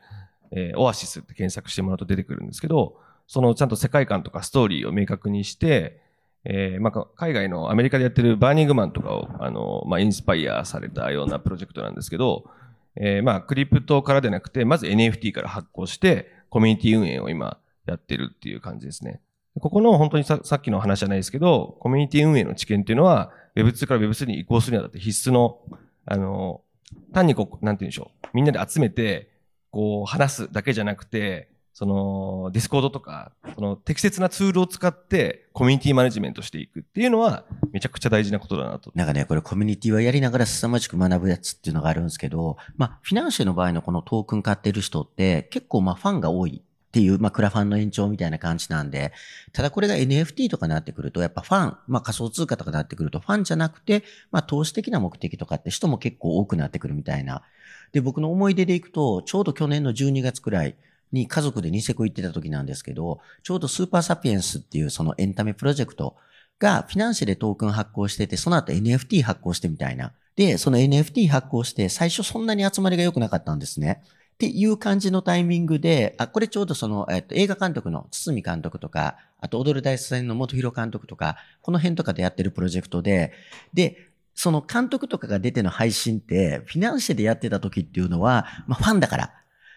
えーオアシスって検索してもらうと出てくるんですけど、そのちゃんと世界観とかストーリーを明確にして、えーまあ、海外のアメリカでやってるバーニングマンとかを、あの、まあ、インスパイアされたようなプロジェクトなんですけど、えーまあ、クリプトからでなくて、まず NFT から発行して、コミュニティ運営を今やってるっていう感じですね。ここの本当にささっきの話じゃないですけど、コミュニティ運営の知見っていうのは、Web2 から Web3 に移行するにあたって必須の、あの、単にこう、なんて言うんでしょう。みんなで集めて、こう、話すだけじゃなくて、その、ディスコードとか、その適切なツールを使ってコミュニティマネジメントしていくっていうのは、めちゃくちゃ大事なことだなと。なんかね、これコミュニティはやりながら凄まじく学ぶやつっていうのがあるんですけど、まあ、フィナンシェの場合のこのトークン買ってる人って結構まあファンが多いっていう、まあ、クラファンの延長みたいな感じなんで、ただこれが NFT とかになってくると、やっぱファン、まあ、仮想通貨とかになってくると、ファンじゃなくて、まあ、投資的な目的とかって人も結構多くなってくるみたいな。で、僕の思い出でいくと、ちょうど去年の12月くらいに家族でニセコ行ってた時なんですけど、ちょうどスーパーサピエンスっていうそのエンタメプロジェクトがフィナンシェでトークン発行してて、その後 NFT 発行してみたいな。で、その NFT 発行して、最初そんなに集まりが良くなかったんですね。っていう感じのタイミングで、あ、これちょうどその、えっと、映画監督の堤監督とか、あと踊る大作戦の元広監督とか、この辺とかでやってるプロジェクトで、で、その監督とかが出ての配信って、フィナンシェでやってた時っていうのは、まあファンだから、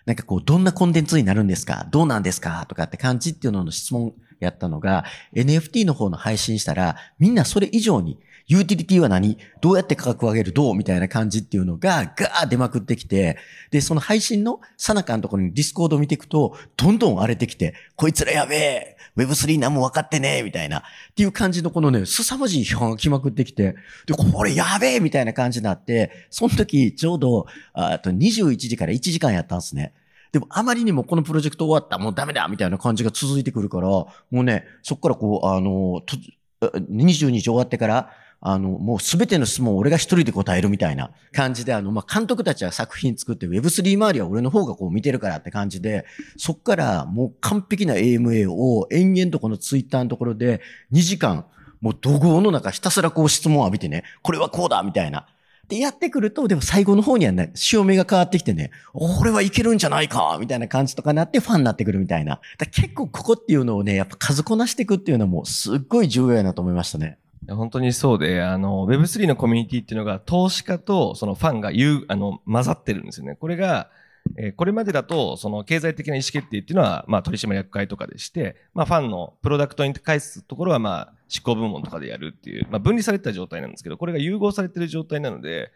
なんかこう、どんなコンテンツになるんですかどうなんですかとかって感じっていうのの質問やったのが、NFT の方の配信したら、みんなそれ以上に、ユーティリティは何？どうやって価格を上げる？どう？みたいな感じっていうのが、ガー出まくってきて、で、その配信のさなかのところにディスコードを見ていくと、どんどん荒れてきて、こいつらやべえ !Web3 何も分かってねえみたいな。っていう感じのこのね、凄まじい批判が来まくってきて、で、これやべえみたいな感じになって、その時、ちょうど、あと21時から1時間やったんですね。でもあまりにもこのプロジェクト終わった、もうダメだみたいな感じが続いてくるから、もうね、そこからこう、あの、と20日終わってから、あの、もうすべての質問を俺が一人で答えるみたいな感じで、あの、ま、監督たちは作品作って Web3 周りは俺の方がこう見てるからって感じで、そっからもう完璧な AMA を延々とこのツイッターのところで2時間、もう怒号の中ひたすらこう質問を浴びてね、これはこうだみたいな。で、やってくると、でも最後の方にはね、潮目が変わってきてね、これはいけるんじゃないかみたいな感じとかなってファンになってくるみたいな。結構ここっていうのをね、やっぱ数こなしていくっていうのもすっごい重要やなと思いましたね。本当にそうで、あの、Web3 のコミュニティっていうのが、投資家とそのファンが言う、あの、混ざってるんですよね。これが、えーこれまでだと、その経済的な意思決定っていうのは、まあ取締役会とかでして、まあファンのプロダクトに返すところは、まあ執行部門とかでやるっていう、まあ分離されてた状態なんですけど、これが融合されてる状態なので、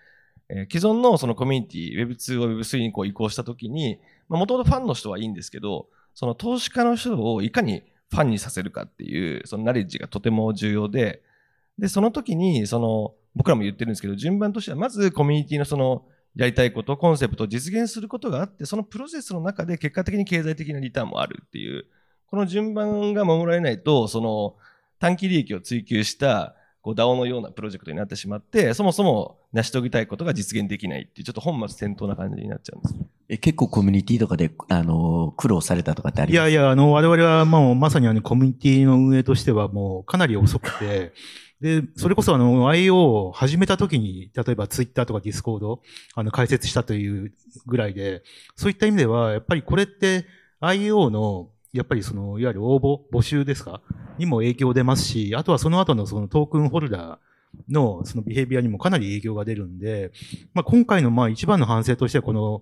えー既存のそのコミュニティ、Web2 を Web3 にこう移行したときに、まあもともとファンの人はいいんですけど、その投資家の人をいかにファンにさせるかっていう、そのナレッジがとても重要で、で、その時に、その、僕らも言ってるんですけど、順番としては、まずコミュニティのその、やりたいこと、コンセプトを実現することがあって、そのプロセスの中で結果的に経済的なリターンもあるっていう、この順番が守られないと、その、短期利益を追求した、こう DAO のようなプロジェクトになってしまって、そもそも成し遂げたいことが実現できないっていう、ちょっと本末転倒な感じになっちゃうんです。え結構コミュニティとかで、あの、苦労されたとかってあります？いやいや、あの、我々はもうまさにあの、コミュニティの運営としてはもうかなり遅くて、で、それこそあの、IO を始めた時に、例えば Twitter とか Discord、あの、開設したというぐらいで、そういった意味では、やっぱりこれって IO の、やっぱりその、いわゆる応募、募集ですか？にも影響出ますし、あとはその後のそのトークンホルダーのそのビヘイビアにもかなり影響が出るんで、まあ今回のまあ一番の反省としてはこの、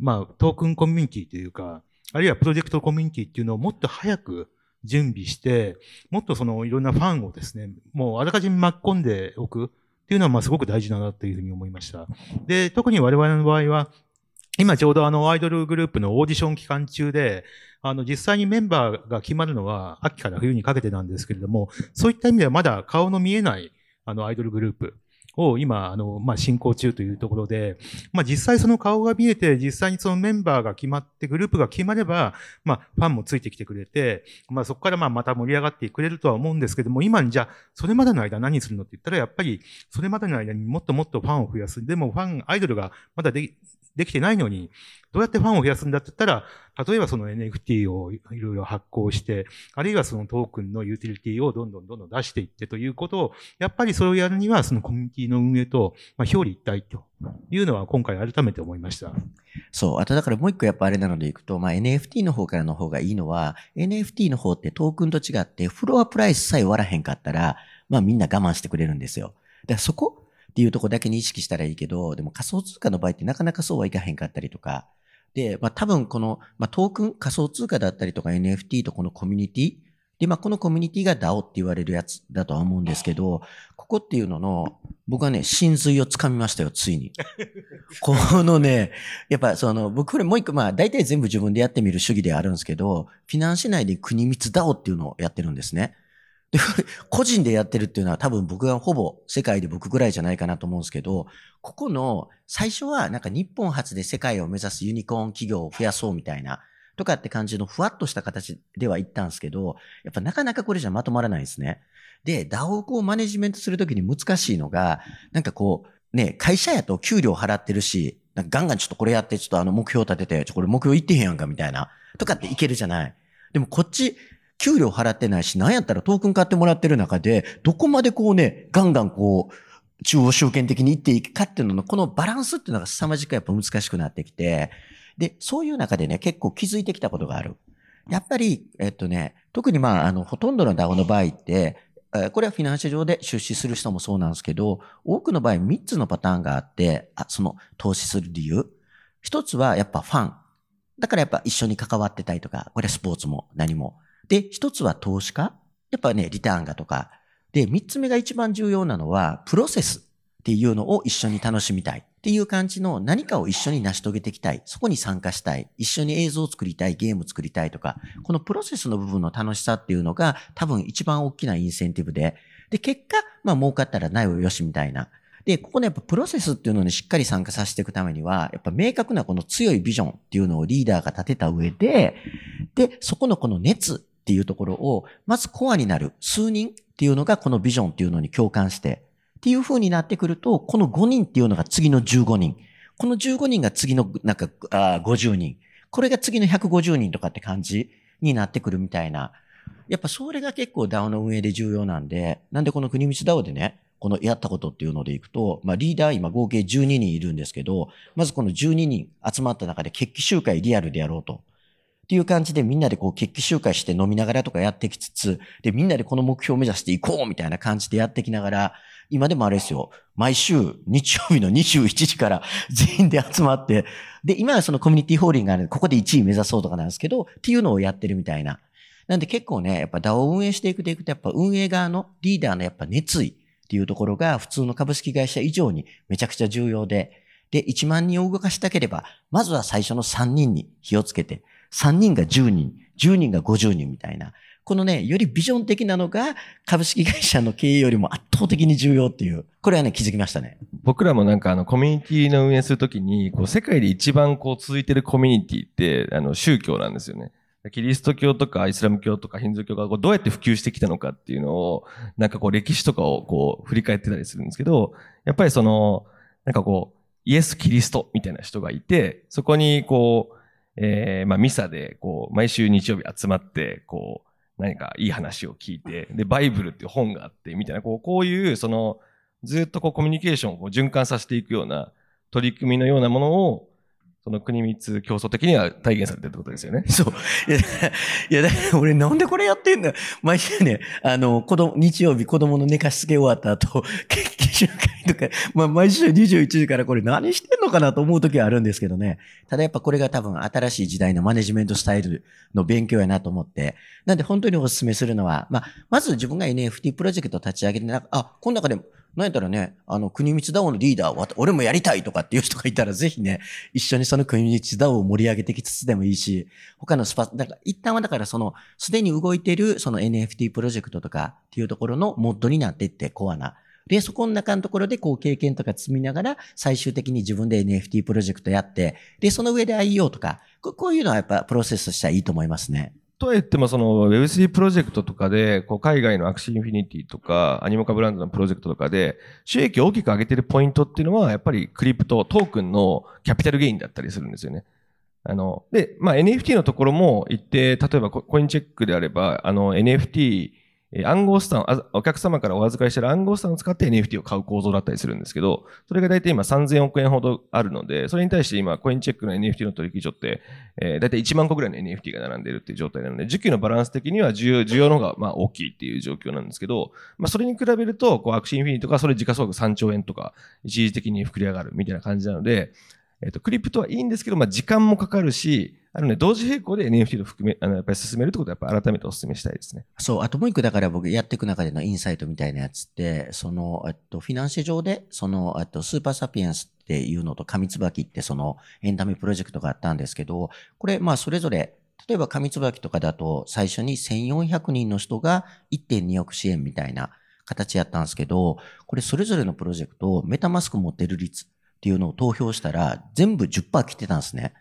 まあトークンコミュニティというか、あるいはプロジェクトコミュニティっていうのをもっと早く準備して、もっとそのいろんなファンをですね、もうあらかじめ巻き込んでおくっていうのはまあすごく大事だなというふうに思いました。で、特に我々の場合は、今ちょうどあのアイドルグループのオーディション期間中で、あの実際にメンバーが決まるのは秋から冬にかけてなんですけれども、そういった意味ではまだ顔の見えないあのアイドルグループを今、あの、まあ、進行中というところで、まあ、実際その顔が見えて、実際にそのメンバーが決まって、グループが決まれば、まあ、ファンもついてきてくれて、まあ、そこからまあ、また盛り上がってくれるとは思うんですけども、今じゃあ、それまでの間何するのって言ったら、やっぱり、それまでの間にもっともっとファンを増やす。でも、ファン、アイドルがまだでできてないのに、どうやってファンを増やすんだって言ったら、例えばその NFT をいろいろ発行して、あるいはそのトークンのユーティリティをどんどんどんどん出していってということを、やっぱりそれをやるには、そのコミュニティの運営と、まあ、表裏一体というのは今回改めて思いました。そう。あとだからもう一個やっぱあれなのでいくと、まあ NFT の方からの方がいいのは、NFT の方ってトークンと違って、フロアプライスさえ割らへんかったら、まあみんな我慢してくれるんですよ。だからそこっていうとこだけに意識したらいいけど、でも仮想通貨の場合ってなかなかそうはいかへんかったりとか。で、まあ多分この、まあトークン、仮想通貨だったりとか NFT とこのコミュニティ、で、まあ、このコミュニティが DAO って言われるやつだとは思うんですけど、ここっていうのの、僕はね、真髄をつかみましたよ、ついに。このね、やっぱその、僕これもう一個、まあ、大体全部自分でやってみる主義であるんですけど、フィナンシェ内で国密 DAO っていうのをやってるんですね。個人でやってるっていうのは多分僕がほぼ世界で僕ぐらいじゃないかなと思うんですけど、ここの最初はなんか日本初で世界を目指すユニコーン企業を増やそうみたいな、とかって感じのふわっとした形では言ったんですけど、やっぱなかなかこれじゃまとまらないですね。で、DAO をマネジメントするときに難しいのが、なんかこう、ね、会社やと給料払ってるし、なんかガンガンちょっとこれやって、ちょっとあの目標立てて、ちょ、これ目標いってへんやんかみたいな、とかっていけるじゃない。でもこっち、給料払ってないし、なんやったらトークン買ってもらってる中で、どこまでこうね、ガンガンこう、中央集権的にいっていくかっていうのの、このバランスっていうのが凄まじくやっぱ難しくなってきて、で、そういう中でね、結構気づいてきたことがある。やっぱり、えっとね、特にまあ、あの、ほとんどの DAO の場合って、これはフィナンシェ上で出資する人もそうなんですけど、多くの場合3つのパターンがあって、あその投資する理由。一つはやっぱファン。だからやっぱ一緒に関わってたりとか、これはスポーツも何も。で、一つは投資家？やっぱね、リターンがとか。で、三つ目が一番重要なのは、プロセスっていうのを一緒に楽しみたい。っていう感じの何かを一緒に成し遂げていきたい。そこに参加したい。一緒に映像を作りたい。ゲーム作りたいとか。このプロセスの部分の楽しさっていうのが多分一番大きなインセンティブで。で、結果、まあ儲かったらないをよしみたいな。で、ここね、やっぱプロセスっていうのにしっかり参加させていくためには、やっぱ明確なこの強いビジョンっていうのをリーダーが立てた上で、で、そこのこの熱っていうところを、まずコアになる数人っていうのがこのビジョンっていうのに共感して、っていう風になってくると、この5人っていうのが次の15人。この15人が次のなんかあ50人。これが次の150人とかって感じになってくるみたいな。やっぱそれが結構 DAO の運営で重要なんで、なんでこの国光 DAO でね、このやったことっていうのでいくと、まあリーダー今合計12人いるんですけど、まずこの12人集まった中で決起集会リアルでやろうと。っていう感じでみんなでこう決起集会して飲みながらとかやってきつつ、でみんなでこの目標を目指していこうみたいな感じでやってきながら、今でもあれですよ、毎週日曜日の21時から 全員で集まって、で、今はそのコミュニティホーリングがあるんで、ここで1位目指そうとかなんですけど、っていうのをやってるみたいな。なんで結構ね、やっぱ DAO を運営していくといくと、やっぱ運営側のリーダーのやっぱ熱意っていうところが普通の株式会社以上にめちゃくちゃ重要で、で、1万人を動かしたければ、まずは最初の3人に火をつけて、3人が10人、10人が50人みたいな。このね、よりビジョン的なのが株式会社の経営よりも圧倒的に重要っていう。これはね、気づきましたね。僕らもなんかあのコミュニティの運営するときに、こう世界で一番こう続いてるコミュニティって、あの宗教なんですよね。キリスト教とかイスラム教とかヒンズー教がこうどうやって普及してきたのかっていうのを、なんかこう歴史とかをこう振り返ってたりするんですけど、やっぱりその、なんかこう、イエス・キリストみたいな人がいて、そこにこう、えー、まあミサでこう、毎週日曜日集まって、こう、何かいい話を聞いて、で、バイブルっていう本があって、みたいな、こう、こういう、その、ずっとこうコミュニケーションをこう循環させていくような取り組みのようなものを、その国密競争的には体現されてるってことですよね。そう。いや、いや、だから俺なんでこれやってんだ毎週ね、あの、子供、日曜日子供の寝かしつけ終わった後、修会とか、まあ毎週21時からこれ何してんのかなと思う時はあるんですけどね。ただやっぱこれが多分新しい時代のマネジメントスタイルの勉強やなと思って。なんで本当にお勧めするのは、まあ、まず自分が NFT プロジェクト立ち上げて、あ、この中で、なんやったらね、あの、国光 DAO のリーダー、俺もやりたいとかっていう人がいたら、ぜひね、一緒にその国光 DAO を盛り上げてきつつでもいいし、他のスパ、だから一旦はだからその、すでに動いてるその NFT プロジェクトとかっていうところのモッドになっていって、コアな。で、そこの中のところでこう経験とか積みながら、最終的に自分で NFT プロジェクトやって、で、その上で IEO とか、こういうのはやっぱプロセスとしてはいいと思いますね。とは言っても、その Web3 プロジェクトとかで、こう海外のアクシーインフィニティとか、アニモカブランドのプロジェクトとかで、収益を大きく上げてるポイントっていうのは、やっぱりクリプト、トークンのキャピタルゲインだったりするんですよね。あの、で、まあ NFT のところも一定、例えばココインチェックであれば、あの NFT、え暗号資産お客様からお預かりしている暗号資産を使って NFT を買う構造だったりするんですけど、それが大体今3000億円ほどあるので、それに対して今、コインチェックの NFT の取引所って、えー、大体1万個ぐらいの NFT が並んでいるっていう状態なので、需給のバランス的には需要需要の方がまあ大きいっていう状況なんですけど、まあそれに比べると、こうアクシーインフィニティとか、それ時価総額3兆円とか、一時的に膨れ上がるみたいな感じなので、えっ、と、クリプトはいいんですけど、まあ時間もかかるし、あのね、同時並行で NFT と含め、あの、やっぱり進めるってことはやっぱ改めてお勧めしたいですね。そう、あともう一個だから僕やっていく中でのインサイトみたいなやつって、その、えっと、フィナンシェ上で、その、えっと、スーパーサピエンスっていうのと、神椿ってその、エンタメプロジェクトがあったんですけど、これ、まあ、それぞれ、例えば神椿とかだと、最初に1400人の人が1.2億支援みたいな形やったんですけど、これそれぞれのプロジェクトを、メタマスク持ってる率っていうのを投票したら、全部10%来てたんですね。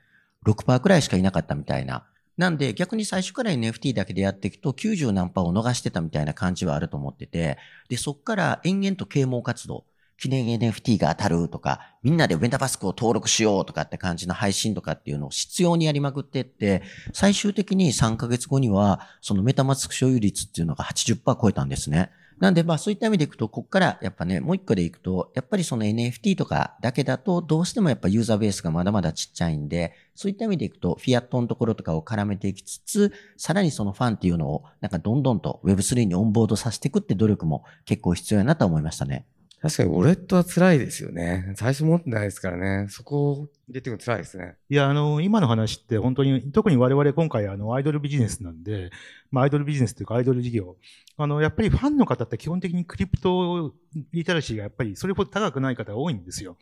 6%くらいしかいなかったみたいな。なんで逆に最初から NFT だけでやっていくと90何パーを逃してたみたいな感じはあると思ってて、で、そっから延々と啓蒙活動、記念 NFT が当たるとか、みんなでメタバスクを登録しようとかって感じの配信とかっていうのを必要にやりまくってって、最終的に3ヶ月後には、そのメタマスク所有率っていうのが80%超えたんですね。なんで、まあそういった意味でいくと、こっからやっぱね、もう一個でいくと、やっぱりその NFT とかだけだと、どうしてもやっぱユーザーベースがまだまだちっちゃいんで、そういった意味でいくと、フィアットのところとかを絡めていきつつ、さらにそのファンっていうのを、なんかどんどんと Web3 にオンボードさせていくって努力も結構必要やなと思いましたね。確かにウォレットは辛いですよね。最初持ってないですからね。そこを入れていくの辛いですね。いや、あの、今の話って本当に、特に我々今回、あの、アイドルビジネスなんで、まあ、アイドルビジネスというか、アイドル事業。あの、やっぱりファンの方って基本的にクリプトリテラシーがやっぱりそれほど高くない方が多いんですよ。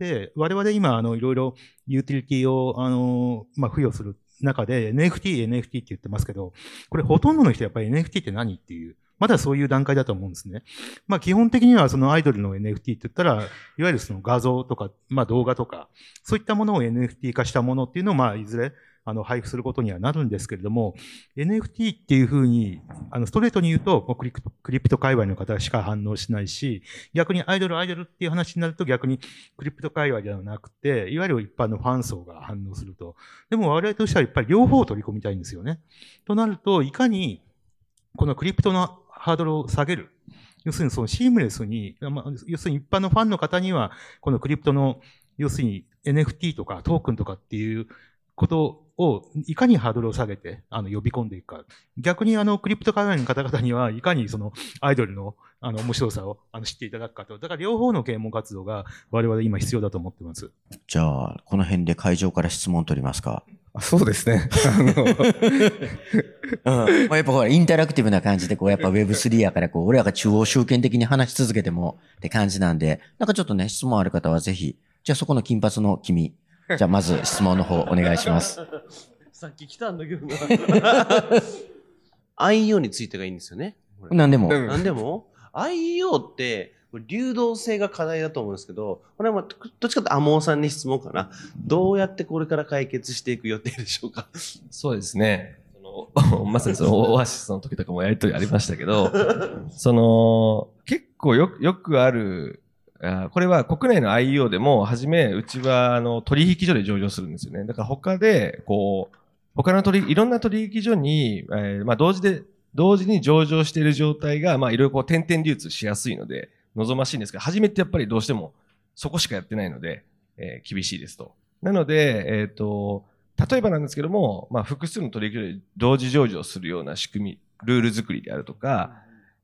で、我々今、あの、いろいろユーティリティを、あの、まあ、付与する中で NFT、NFT って言ってますけど、これほとんどの人やっぱり NFT って何っていう、まだそういう段階だと思うんですね。まあ基本的にはそのアイドルの NFT って言ったら、いわゆるその画像とか、まあ動画とか、そういったものを NFT 化したものっていうのを、まあいずれ、あの、配布することにはなるんですけれども、NFT っていうふうに、あの、ストレートに言うと、クリプト、クリプト界隈の方しか反応しないし、逆にアイドル、アイドルっていう話になると逆にクリプト界隈ではなくて、いわゆる一般のファン層が反応すると。でも我々としてはやっぱり両方を取り込みたいんですよね。となると、いかに、このクリプトのハードルを下げる。要するにそのシームレスに、まあ、要するに一般のファンの方には、このクリプトの、要するに NFT とかトークンとかっていうことをいかにハードルを下げて、あの、呼び込んでいくか。逆にあの、クリプト界隈の方々にはいかにその、アイドルの、あの、面白さを、あの、知っていただくかと。だから両方の啓蒙活動が我々今必要だと思ってます。じゃあ、この辺で会場から質問取りますか？あそうですね。あの、うん。まあやっぱほら、インタラクティブな感じで、こう、やっぱ Web3 やから、こう、俺らが中央集権的に話し続けてもって感じなんで、なんかちょっとね、質問ある方はぜひ、じゃあそこの金髪の君、じゃあまず質問の方お願いします。さっき来たんだけどな。IO についてがいいんですよね。何でも。うん何でも ?IO って、流動性が課題だと思うんですけど、これはまあどっちかというと、アモーさんに質問かな。どうやってこれから解決していく予定でしょうか？そうですね。まさにそのオアシスの時とかもやりとりありましたけど、その、結構よよくある、あこれは国内の IEO でも、はじめ、うちは、あの、取引所で上場するんですよね。だから他で、こう、他の取り、いろんな取引所に、えーまあ、同時で、同時に上場している状態が、まあ、いろいろこう、点々流通しやすいので、望ましいんですけど、初めてやっぱりどうしても、そこしかやってないので、えー厳しいですと。なので、えっ、と、例えばなんですけども、まあ、複数の取引所で同時上場するような仕組み、ルール作りであるとか、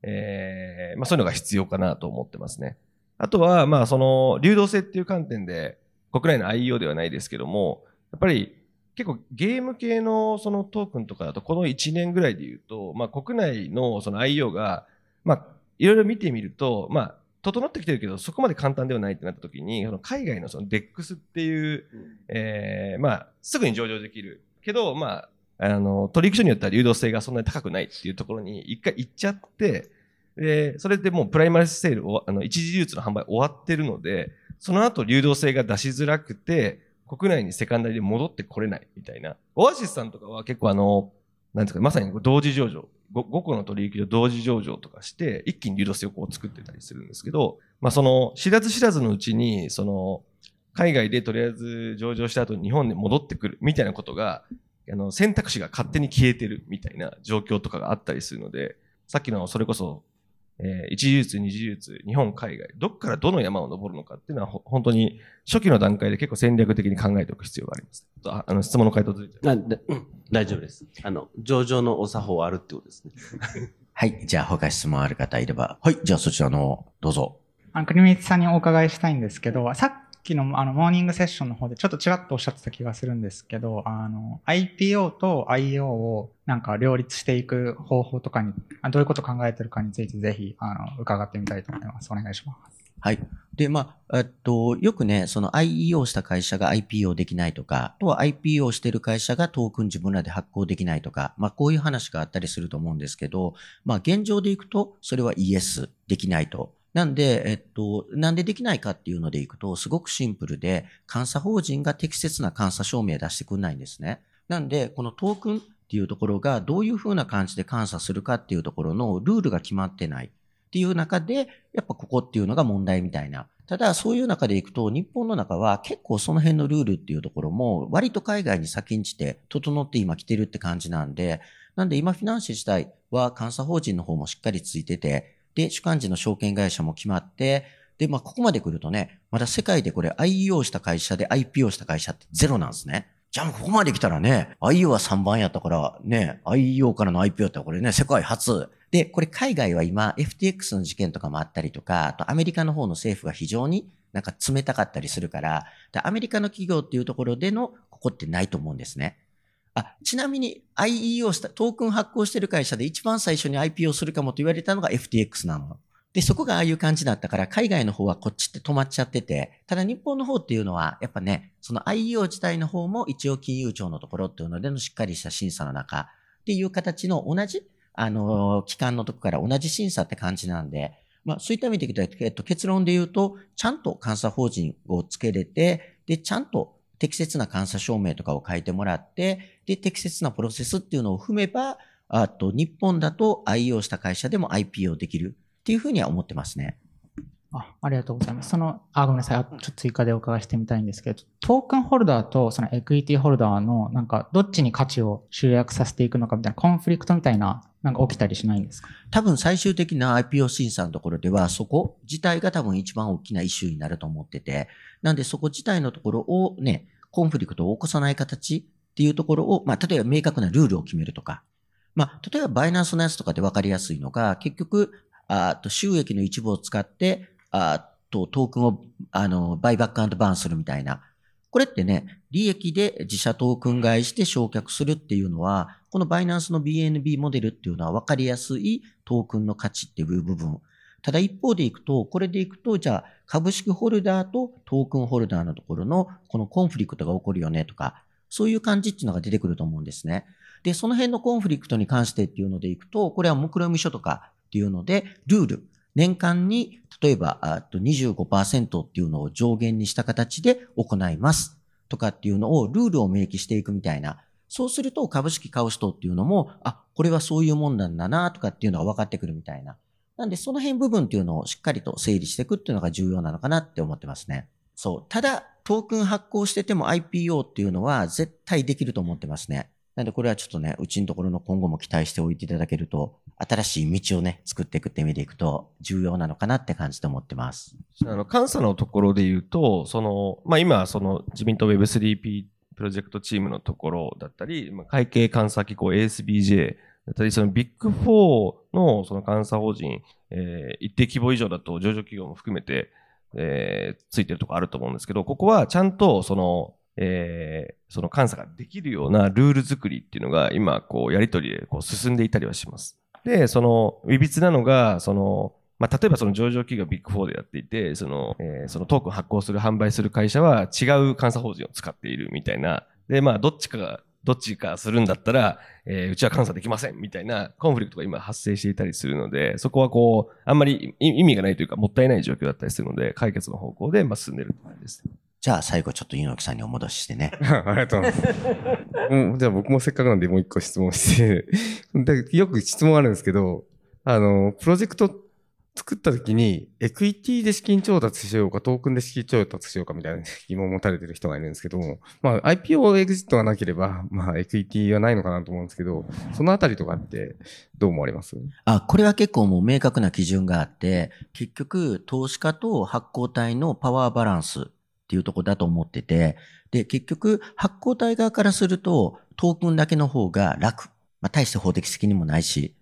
えーまあ、そういうのが必要かなと思ってますね。あとは、まあ、その、流動性っていう観点で、国内の IEO ではないですけども、やっぱり、結構ゲーム系のそのトークンとかだと、この1年ぐらいで言うと、まあ、国内のその IEO が、まあ、いろいろ見てみると、まあ、整ってきてるけど、そこまで簡単ではないってなった時に、その海外のその DEX っていう、えーまあ、すぐに上場できる。けど、まあ、あの、取引所によっては流動性がそんなに高くないっていうところに一回行っちゃって、で、それでもうプライマリスセールを、あの、一時流通の販売終わってるので、その後流動性が出しづらくて、国内にセカンダリで戻ってこれないみたいな。オアシスさんとかは結構あの、なんですか、まさに同時上場。5, 5個の取引所同時上場とかして、一気に流動性をこう作ってたりするんですけど、まあその、知らず知らずのうちに、その、海外でとりあえず上場した後日本に戻ってくるみたいなことが、あの、選択肢が勝手に消えてるみたいな状況とかがあったりするので、さっきのそれこそ、えー一次流通、二次流通、日本、海外、どっからどの山を登るのかっていうのはほ本当に初期の段階で結構戦略的に考えておく必要があります。ああの、質問の回答続いて。あでうん大丈夫です。あの、上場のお作法あるってことですね。はい。じゃあ、他質問ある方いれば。はい。じゃあ、そちらの、どうぞ。あの、国光さんにお伺いしたいんですけど、さっきのあのモーニングセッションの方でちょっとちらっとおっしゃってた気がするんですけど、あの、IPO と IO をなんか両立していく方法とかに、どういうことを考えてるかについてぜひ、あの、伺ってみたいと思います。お願いします。はい。で、まあ、えっと、よくね、その IEO した会社が IPO できないとか、あとは IPO してる会社がトークン自分らで発行できないとか、まあ、こういう話があったりすると思うんですけど、まあ、現状でいくと、それは ES できないと。なんで、えっと、なんでできないかっていうのでいくと、すごくシンプルで、監査法人が適切な監査証明を出してくんないんですね。なんで、このトークンっていうところがどういうふうな感じで監査するかっていうところのルールが決まってない。っていう中で、やっぱここっていうのが問題みたいな。ただ、そういう中でいくと、日本の中は結構その辺のルールっていうところも、割と海外に先んじて整って今来てるって感じなんで、なんで今フィナンシェ自体は監査法人の方もしっかりついてて、で、主幹事の証券会社も決まって、で、まあ、ここまで来るとね、まだ世界でこれ IEO した会社で IPO した会社ってゼロなんですね。じゃあここまで来たらね、IEO は3番やったから、ね、IEO からの IPO ったらこれね、世界初。で、これ海外は今 FTX の事件とかもあったりとか、あとアメリカの方の政府が非常になんか冷たかったりするから、でアメリカの企業っていうところでのここってないと思うんですね。あ、ちなみに IEO した、トークン発行してる会社で一番最初に IPO するかもと言われたのが FTX なの。で、そこがああいう感じだったから、海外の方はこっちって止まっちゃってて、ただ日本の方っていうのは、やっぱね、その IEO 自体の方も一応金融庁のところっていうのでのしっかりした審査の中っていう形の同じ、あの機関のとこから同じ審査って感じなんで、まあそういった意味で、えっと、結論で言うと、ちゃんと監査法人をつけれて、で、ちゃんと適切な監査証明とかを書いてもらって、で、適切なプロセスっていうのを踏めば、あと、日本だと IEO した会社でも IPO できるっていうふうには思ってますね。あありがとうございます。その、あ、ごめんなさい。ちょっと追加でお伺いしてみたいんですけど、トークンホルダーとそのエクイティホルダーの、なんか、どっちに価値を集約させていくのかみたいな、コンフリクトみたいな、なんか起きたりしないんですか？多分最終的な IPO 審査のところでは、そこ自体が多分一番大きなイシューになると思ってて、なんでそこ自体のところをね、コンフリクトを起こさない形っていうところを、まあ、例えば明確なルールを決めるとか、まあ、例えばバイナンスのやつとかで分かりやすいのが、結局、あと収益の一部を使って、あとトークンを、あの、バイバックバーンするみたいな。これってね、利益で自社トークン買いして償却するっていうのは、このバイナンスの BNB モデルっていうのは分かりやすいトークンの価値っていう部分。ただ一方でいくと、これでいくと、じゃあ株式ホルダーとトークンホルダーのところのこのコンフリクトが起こるよねとか、そういう感じっていうのが出てくると思うんですね。で、その辺のコンフリクトに関してっていうのでいくと、これは目論見書とかっていうので、ルール、年間に例えばあと25%っていうのを上限にした形で行いますとかっていうのをルールを明記していくみたいな、そうすると株式買う人っていうのも、あ、これはそういうもんなんだなとかっていうのが分かってくるみたいな。なんでその辺部分っていうのをしっかりと整理していくっていうのが重要なのかなって思ってますね。そう。ただ、トークン発行してても IPO っていうのは絶対できると思ってますね。なんでこれはちょっとね、うちのところの今後も期待しておいていただけると、新しい道をね、作っていくって意味でいくと重要なのかなって感じで思ってます。あの、監査のところで言うと、その、まあ、今、その自民党 Web3P プロジェクトチームのところだったり、ま、会計監査機構 ASBJ だったり、そのビッグ4のその監査法人、えー一定規模以上だと上場企業も含めて、えーついてるところあると思うんですけど、ここはちゃんとその、えーその監査ができるようなルール作りっていうのが今、こう、やりとりでこう進んでいたりはします。で、その、いびつなのが、その、まあ、例えばその上場企業ビッグ4でやっていて、その、えーそのトークン発行する、販売する会社は違う監査法人を使っているみたいな。で、まあ、どっちかが、どっちかするんだったら、えーうちは監査できませんみたいなコンフリクトが今発生していたりするので、そこはこう、あんまりい意味がないというか、もったいない状況だったりするので、解決の方向で、まあ、進んでるって感じです。じゃあ最後ちょっと柚木さんにお戻ししてね。ありがとうございます。も うじゃあ僕もせっかくなんでもう一個質問して、でよく質問あるんですけど、あの、プロジェクト作った時に、エクイティで資金調達しようか、トークンで資金調達しようかみたいな疑問を持たれてる人がいるんですけども、まあ IPO エグジットがなければ、まあエクイティはないのかなと思うんですけど、そのあたりとかってどう思われます？あ、これは結構もう明確な基準があって、結局、投資家と発行体のパワーバランスっていうとこだと思ってて、で、結局、発行体側からすると、トークンだけの方が楽。まあ、大して法的責任もないし。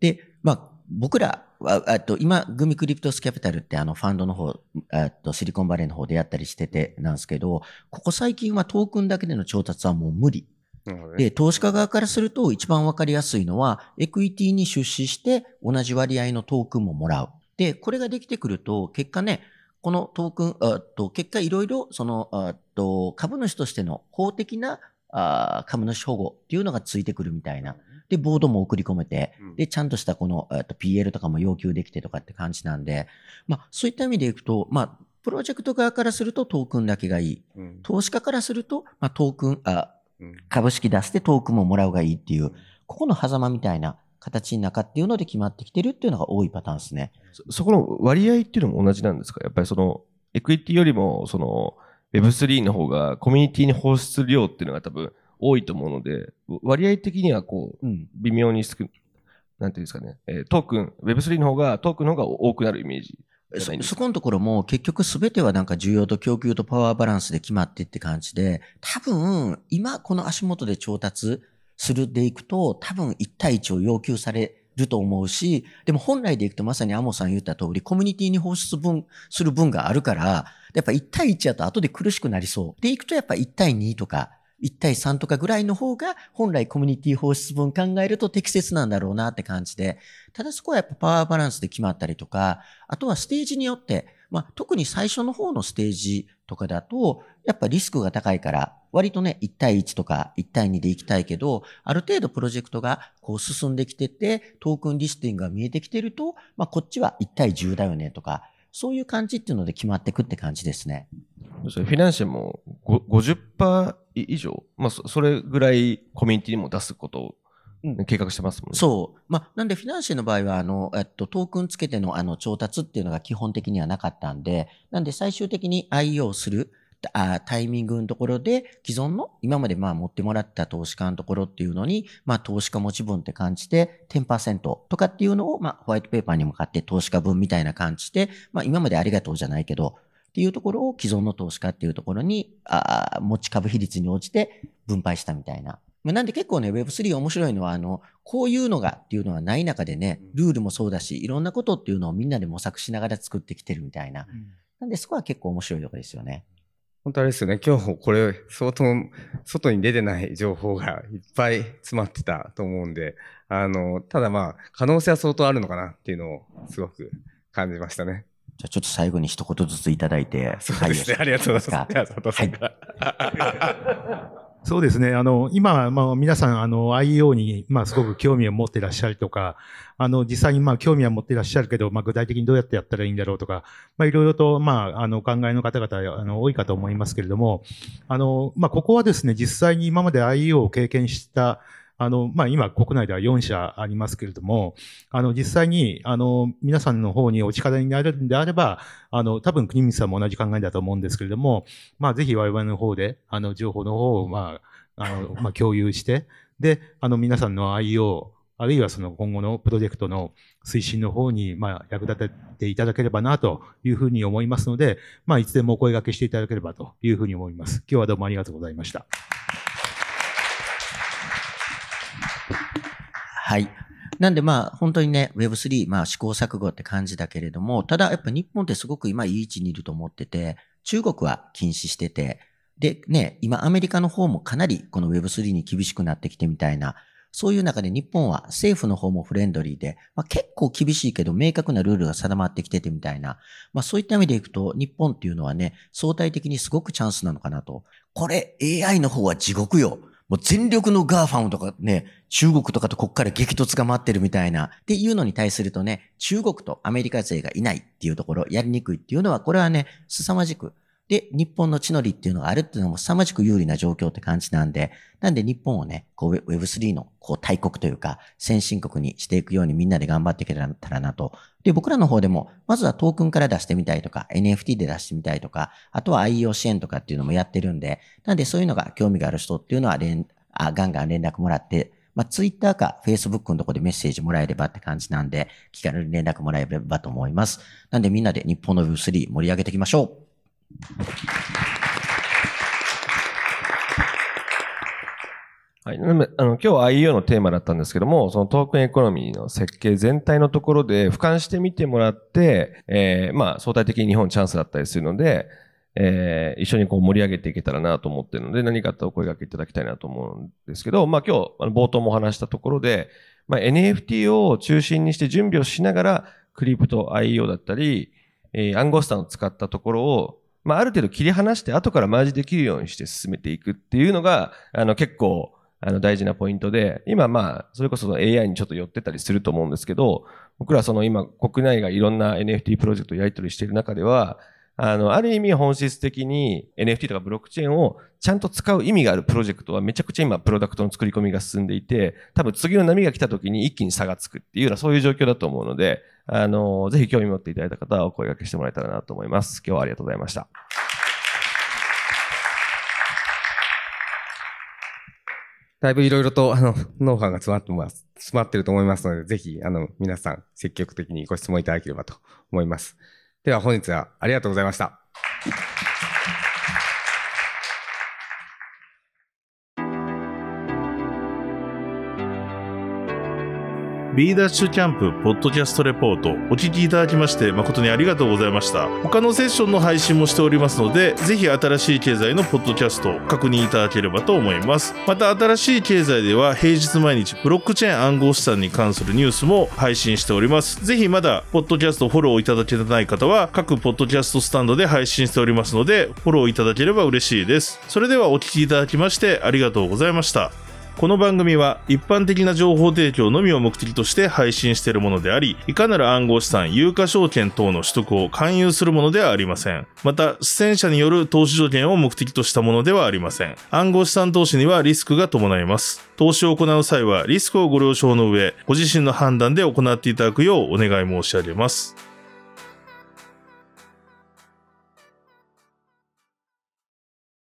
で、まあ、僕ら、あと、今、グミクリプトスキャピタルってあのファンドの方、あとシリコンバレーの方でやったりしててなんですけど、ここ最近はトークンだけでの調達はもう無理。で、投資家側からすると一番わかりやすいのは、エクイティに出資して同じ割合のトークンももらう。で、これができてくると、結果ね、このトークン、あと結果いろいろ、その、あと株主としての法的なあ株主保護っていうのがついてくるみたいな。で、ボードも送り込めて、で、ちゃんとしたこの、えっと PL とかも要求できてとかって感じなんで、まあ、そういった意味でいくと、まあ、プロジェクト側からするとトークンだけがいい。うん投資家からすると、まあ、トークン、あ、うん株式出してトークンももらうがいいっていう、ここの狭間みたいな形の中っていうので決まってきてるっていうのが多いパターンですね。そそこの割合っていうのも同じなんですか？やっぱりその、エクイティよりも、その、Web3 の方がコミュニティに放出量っていうのが多分多いと思うので、割合的にはこう、うん。微妙に少なんていうんですかね、えートークン、Web3 の方が、トークンの方が多くなるイメージそ。そこのところも結局すべてはなんか需要と供給とパワーバランスで決まってって感じで、多分今この足元で調達するでいくと多分1対1を要求されると思うし、でも本来でいくとまさにアモさん言った通りコミュニティに放出分する分があるから、やっぱ1対1やと後で苦しくなりそう。でいくとやっぱ1対2とか、1対3とかぐらいの方が本来コミュニティ放出分考えると適切なんだろうなって感じで、ただそこはやっぱパワーバランスで決まったりとか、あとはステージによって、まあ、特に最初の方のステージとかだと、やっぱリスクが高いから、割とね、1対1とか1対2で行きたいけど、ある程度プロジェクトがこう進んできてて、トークンリスティングが見えてきてると、まあ、こっちは1対10だよねとか、そういう感じっていうので決まってくって感じですね。フィナンシェもご50%以上、まあ、そそれぐらいコミュニティにも出すことをうん計画してますもんね。そう。まあ、なんで、フィナンシェの場合は、あの、えっと、トークンつけての、あの、調達っていうのが基本的にはなかったんで、なんで、最終的に IO する、あタイミングのところで、既存の、今までまあ持ってもらった投資家のところっていうのに、まあ投資家持ち分って感じで、10%とかっていうのを、まあホワイトペーパーに向かって投資家分みたいな感じで、まあ今までありがとうじゃないけど、っていうところを既存の投資家っていうところに、あー持ち株比率に応じて分配したみたいな。まあなんで結構ね、Web3 面白いのは、あの、こういうのがっていうのはない中でね、ルールもそうだし、いろんなことっていうのをみんなで模索しながら作ってきてるみたいな。なんでそこは結構面白いところですよね。本当あれですよね。今日これ相当外に出てない情報がいっぱい詰まってたと思うんで、あの、ただまあ可能性は相当あるのかなっていうのをすごく感じましたね。じゃあちょっと最後に一言ずついただいて、そうですね。ありがとうございます。じゃあ佐藤さんから。そうですね。あの、今、まあ、皆さん、あの、IEO に、まあ、すごく興味を持ってらっしゃるとか、あの、実際に、まあ、興味は持ってらっしゃるけど、まあ、具体的にどうやってやったらいいんだろうとか、まあ、いろいろと、まあ、あの、お考えの方々、あの、多いかと思いますけれども、あの、まあ、ここはですね、実際に今まで IEO を経験した、あの、まあ、今、国内では4社ありますけれども、あの、実際に、あの、皆さんの方にお力になれるんであれば、あの、多分、国光さんも同じ考えだと思うんですけれども、まあ、ぜひ我々の方で、あの、情報の方を、まあ、あの、まあ、共有して、で、あの、皆さんの IO、あるいはその今後のプロジェクトの推進の方に、まあ、役立てていただければな、というふうに思いますので、まあ、いつでもお声掛けしていただければというふうに思います。今日はどうもありがとうございました。はい。なんでまあ、本当にね、Web3、まあ試行錯誤って感じだけれども、ただやっぱ日本ってすごく今いい位置にいると思ってて、中国は禁止してて、でね、今アメリカの方もかなりこの Web3 に厳しくなってきてみたいな、そういう中で日本は政府の方もフレンドリーで、まあ、結構厳しいけど明確なルールが定まってきててみたいな、まあそういった意味でいくと日本っていうのはね、相対的にすごくチャンスなのかなと。これ AI の方は地獄よ。もう全力の GAFAM とかね、中国とかとこっから激突が待ってるみたいな、っていうのに対するとね、中国とアメリカ勢がいないっていうところ、やりにくいっていうのは、これはね、凄まじく。で、日本の地の利っていうのがあるっていうのも凄まじく有利な状況って感じなんで、なんで日本をね、こう Web3 のこう大国というか、先進国にしていくようにみんなで頑張っていけたらなと。で、僕らの方でも、まずはトークンから出してみたいとか、NFT で出してみたいとか、あとは IEO 支援とかっていうのもやってるんで、なんでそういうのが興味がある人っていうのは連、あガンガン連絡もらって、まあ、Twitter か Facebook のとこでメッセージもらえればって感じなんで、気軽に連絡もらえればと思います。なんでみんなで日本の Web3 盛り上げていきましょう。はい。なあの、今日 IEO のテーマだったんですけども、そのトークンエコノミーの設計全体のところで俯瞰してみてもらって、えー、まあ、相対的に日本チャンスだったりするので、えー、一緒にこう盛り上げていけたらなと思ってるので、何かあったらお声掛けいただきたいなと思うんですけど、まあ今日、あの冒頭もお話したところで、まあ NFT を中心にして準備をしながら、クリプト IEO だったり、えー、アンゴスタンを使ったところを、まあある程度切り離して後からマージできるようにして進めていくっていうのが、あの結構、あの大事なポイントで、今まあ、それこそ AI にちょっと寄ってたりすると思うんですけど、僕らその今国内がいろんな NFT プロジェクトをやり取りしている中では、あの、ある意味本質的に NFT とかブロックチェーンをちゃんと使う意味があるプロジェクトはめちゃくちゃ今プロダクトの作り込みが進んでいて、多分次の波が来た時に一気に差がつくっていうようなそういう状況だと思うので、あの、ぜひ興味持っていただいた方はお声掛けしてもらえたらなと思います。今日はありがとうございました。だいぶいろいろと、あの、ノウハウが詰まってます、詰まってると思いますので、ぜひ、あの、皆さん、積極的にご質問いただければと思います。では、本日はありがとうございました。B ダッシュキャンプポッドキャストレポート。お聞きいただきまして誠にありがとうございました。他のセッションの配信もしておりますのでぜひ新しい経済のポッドキャストを確認いただければと思います。また新しい経済では平日毎日ブロックチェーン暗号資産に関するニュースも配信しております。ぜひまだポッドキャストフォローいただけてない方は各ポッドキャストスタンドで配信しておりますのでフォローいただければ嬉しいです。それではお聞きいただきましてありがとうございました。この番組は一般的な情報提供のみを目的として配信しているものであり、いかなる暗号資産、有価証券等の取得を勧誘するものではありません。また、出演者による投資条件を目的としたものではありません。暗号資産投資にはリスクが伴います。投資を行う際はリスクをご了承の上、ご自身の判断で行っていただくようお願い申し上げます。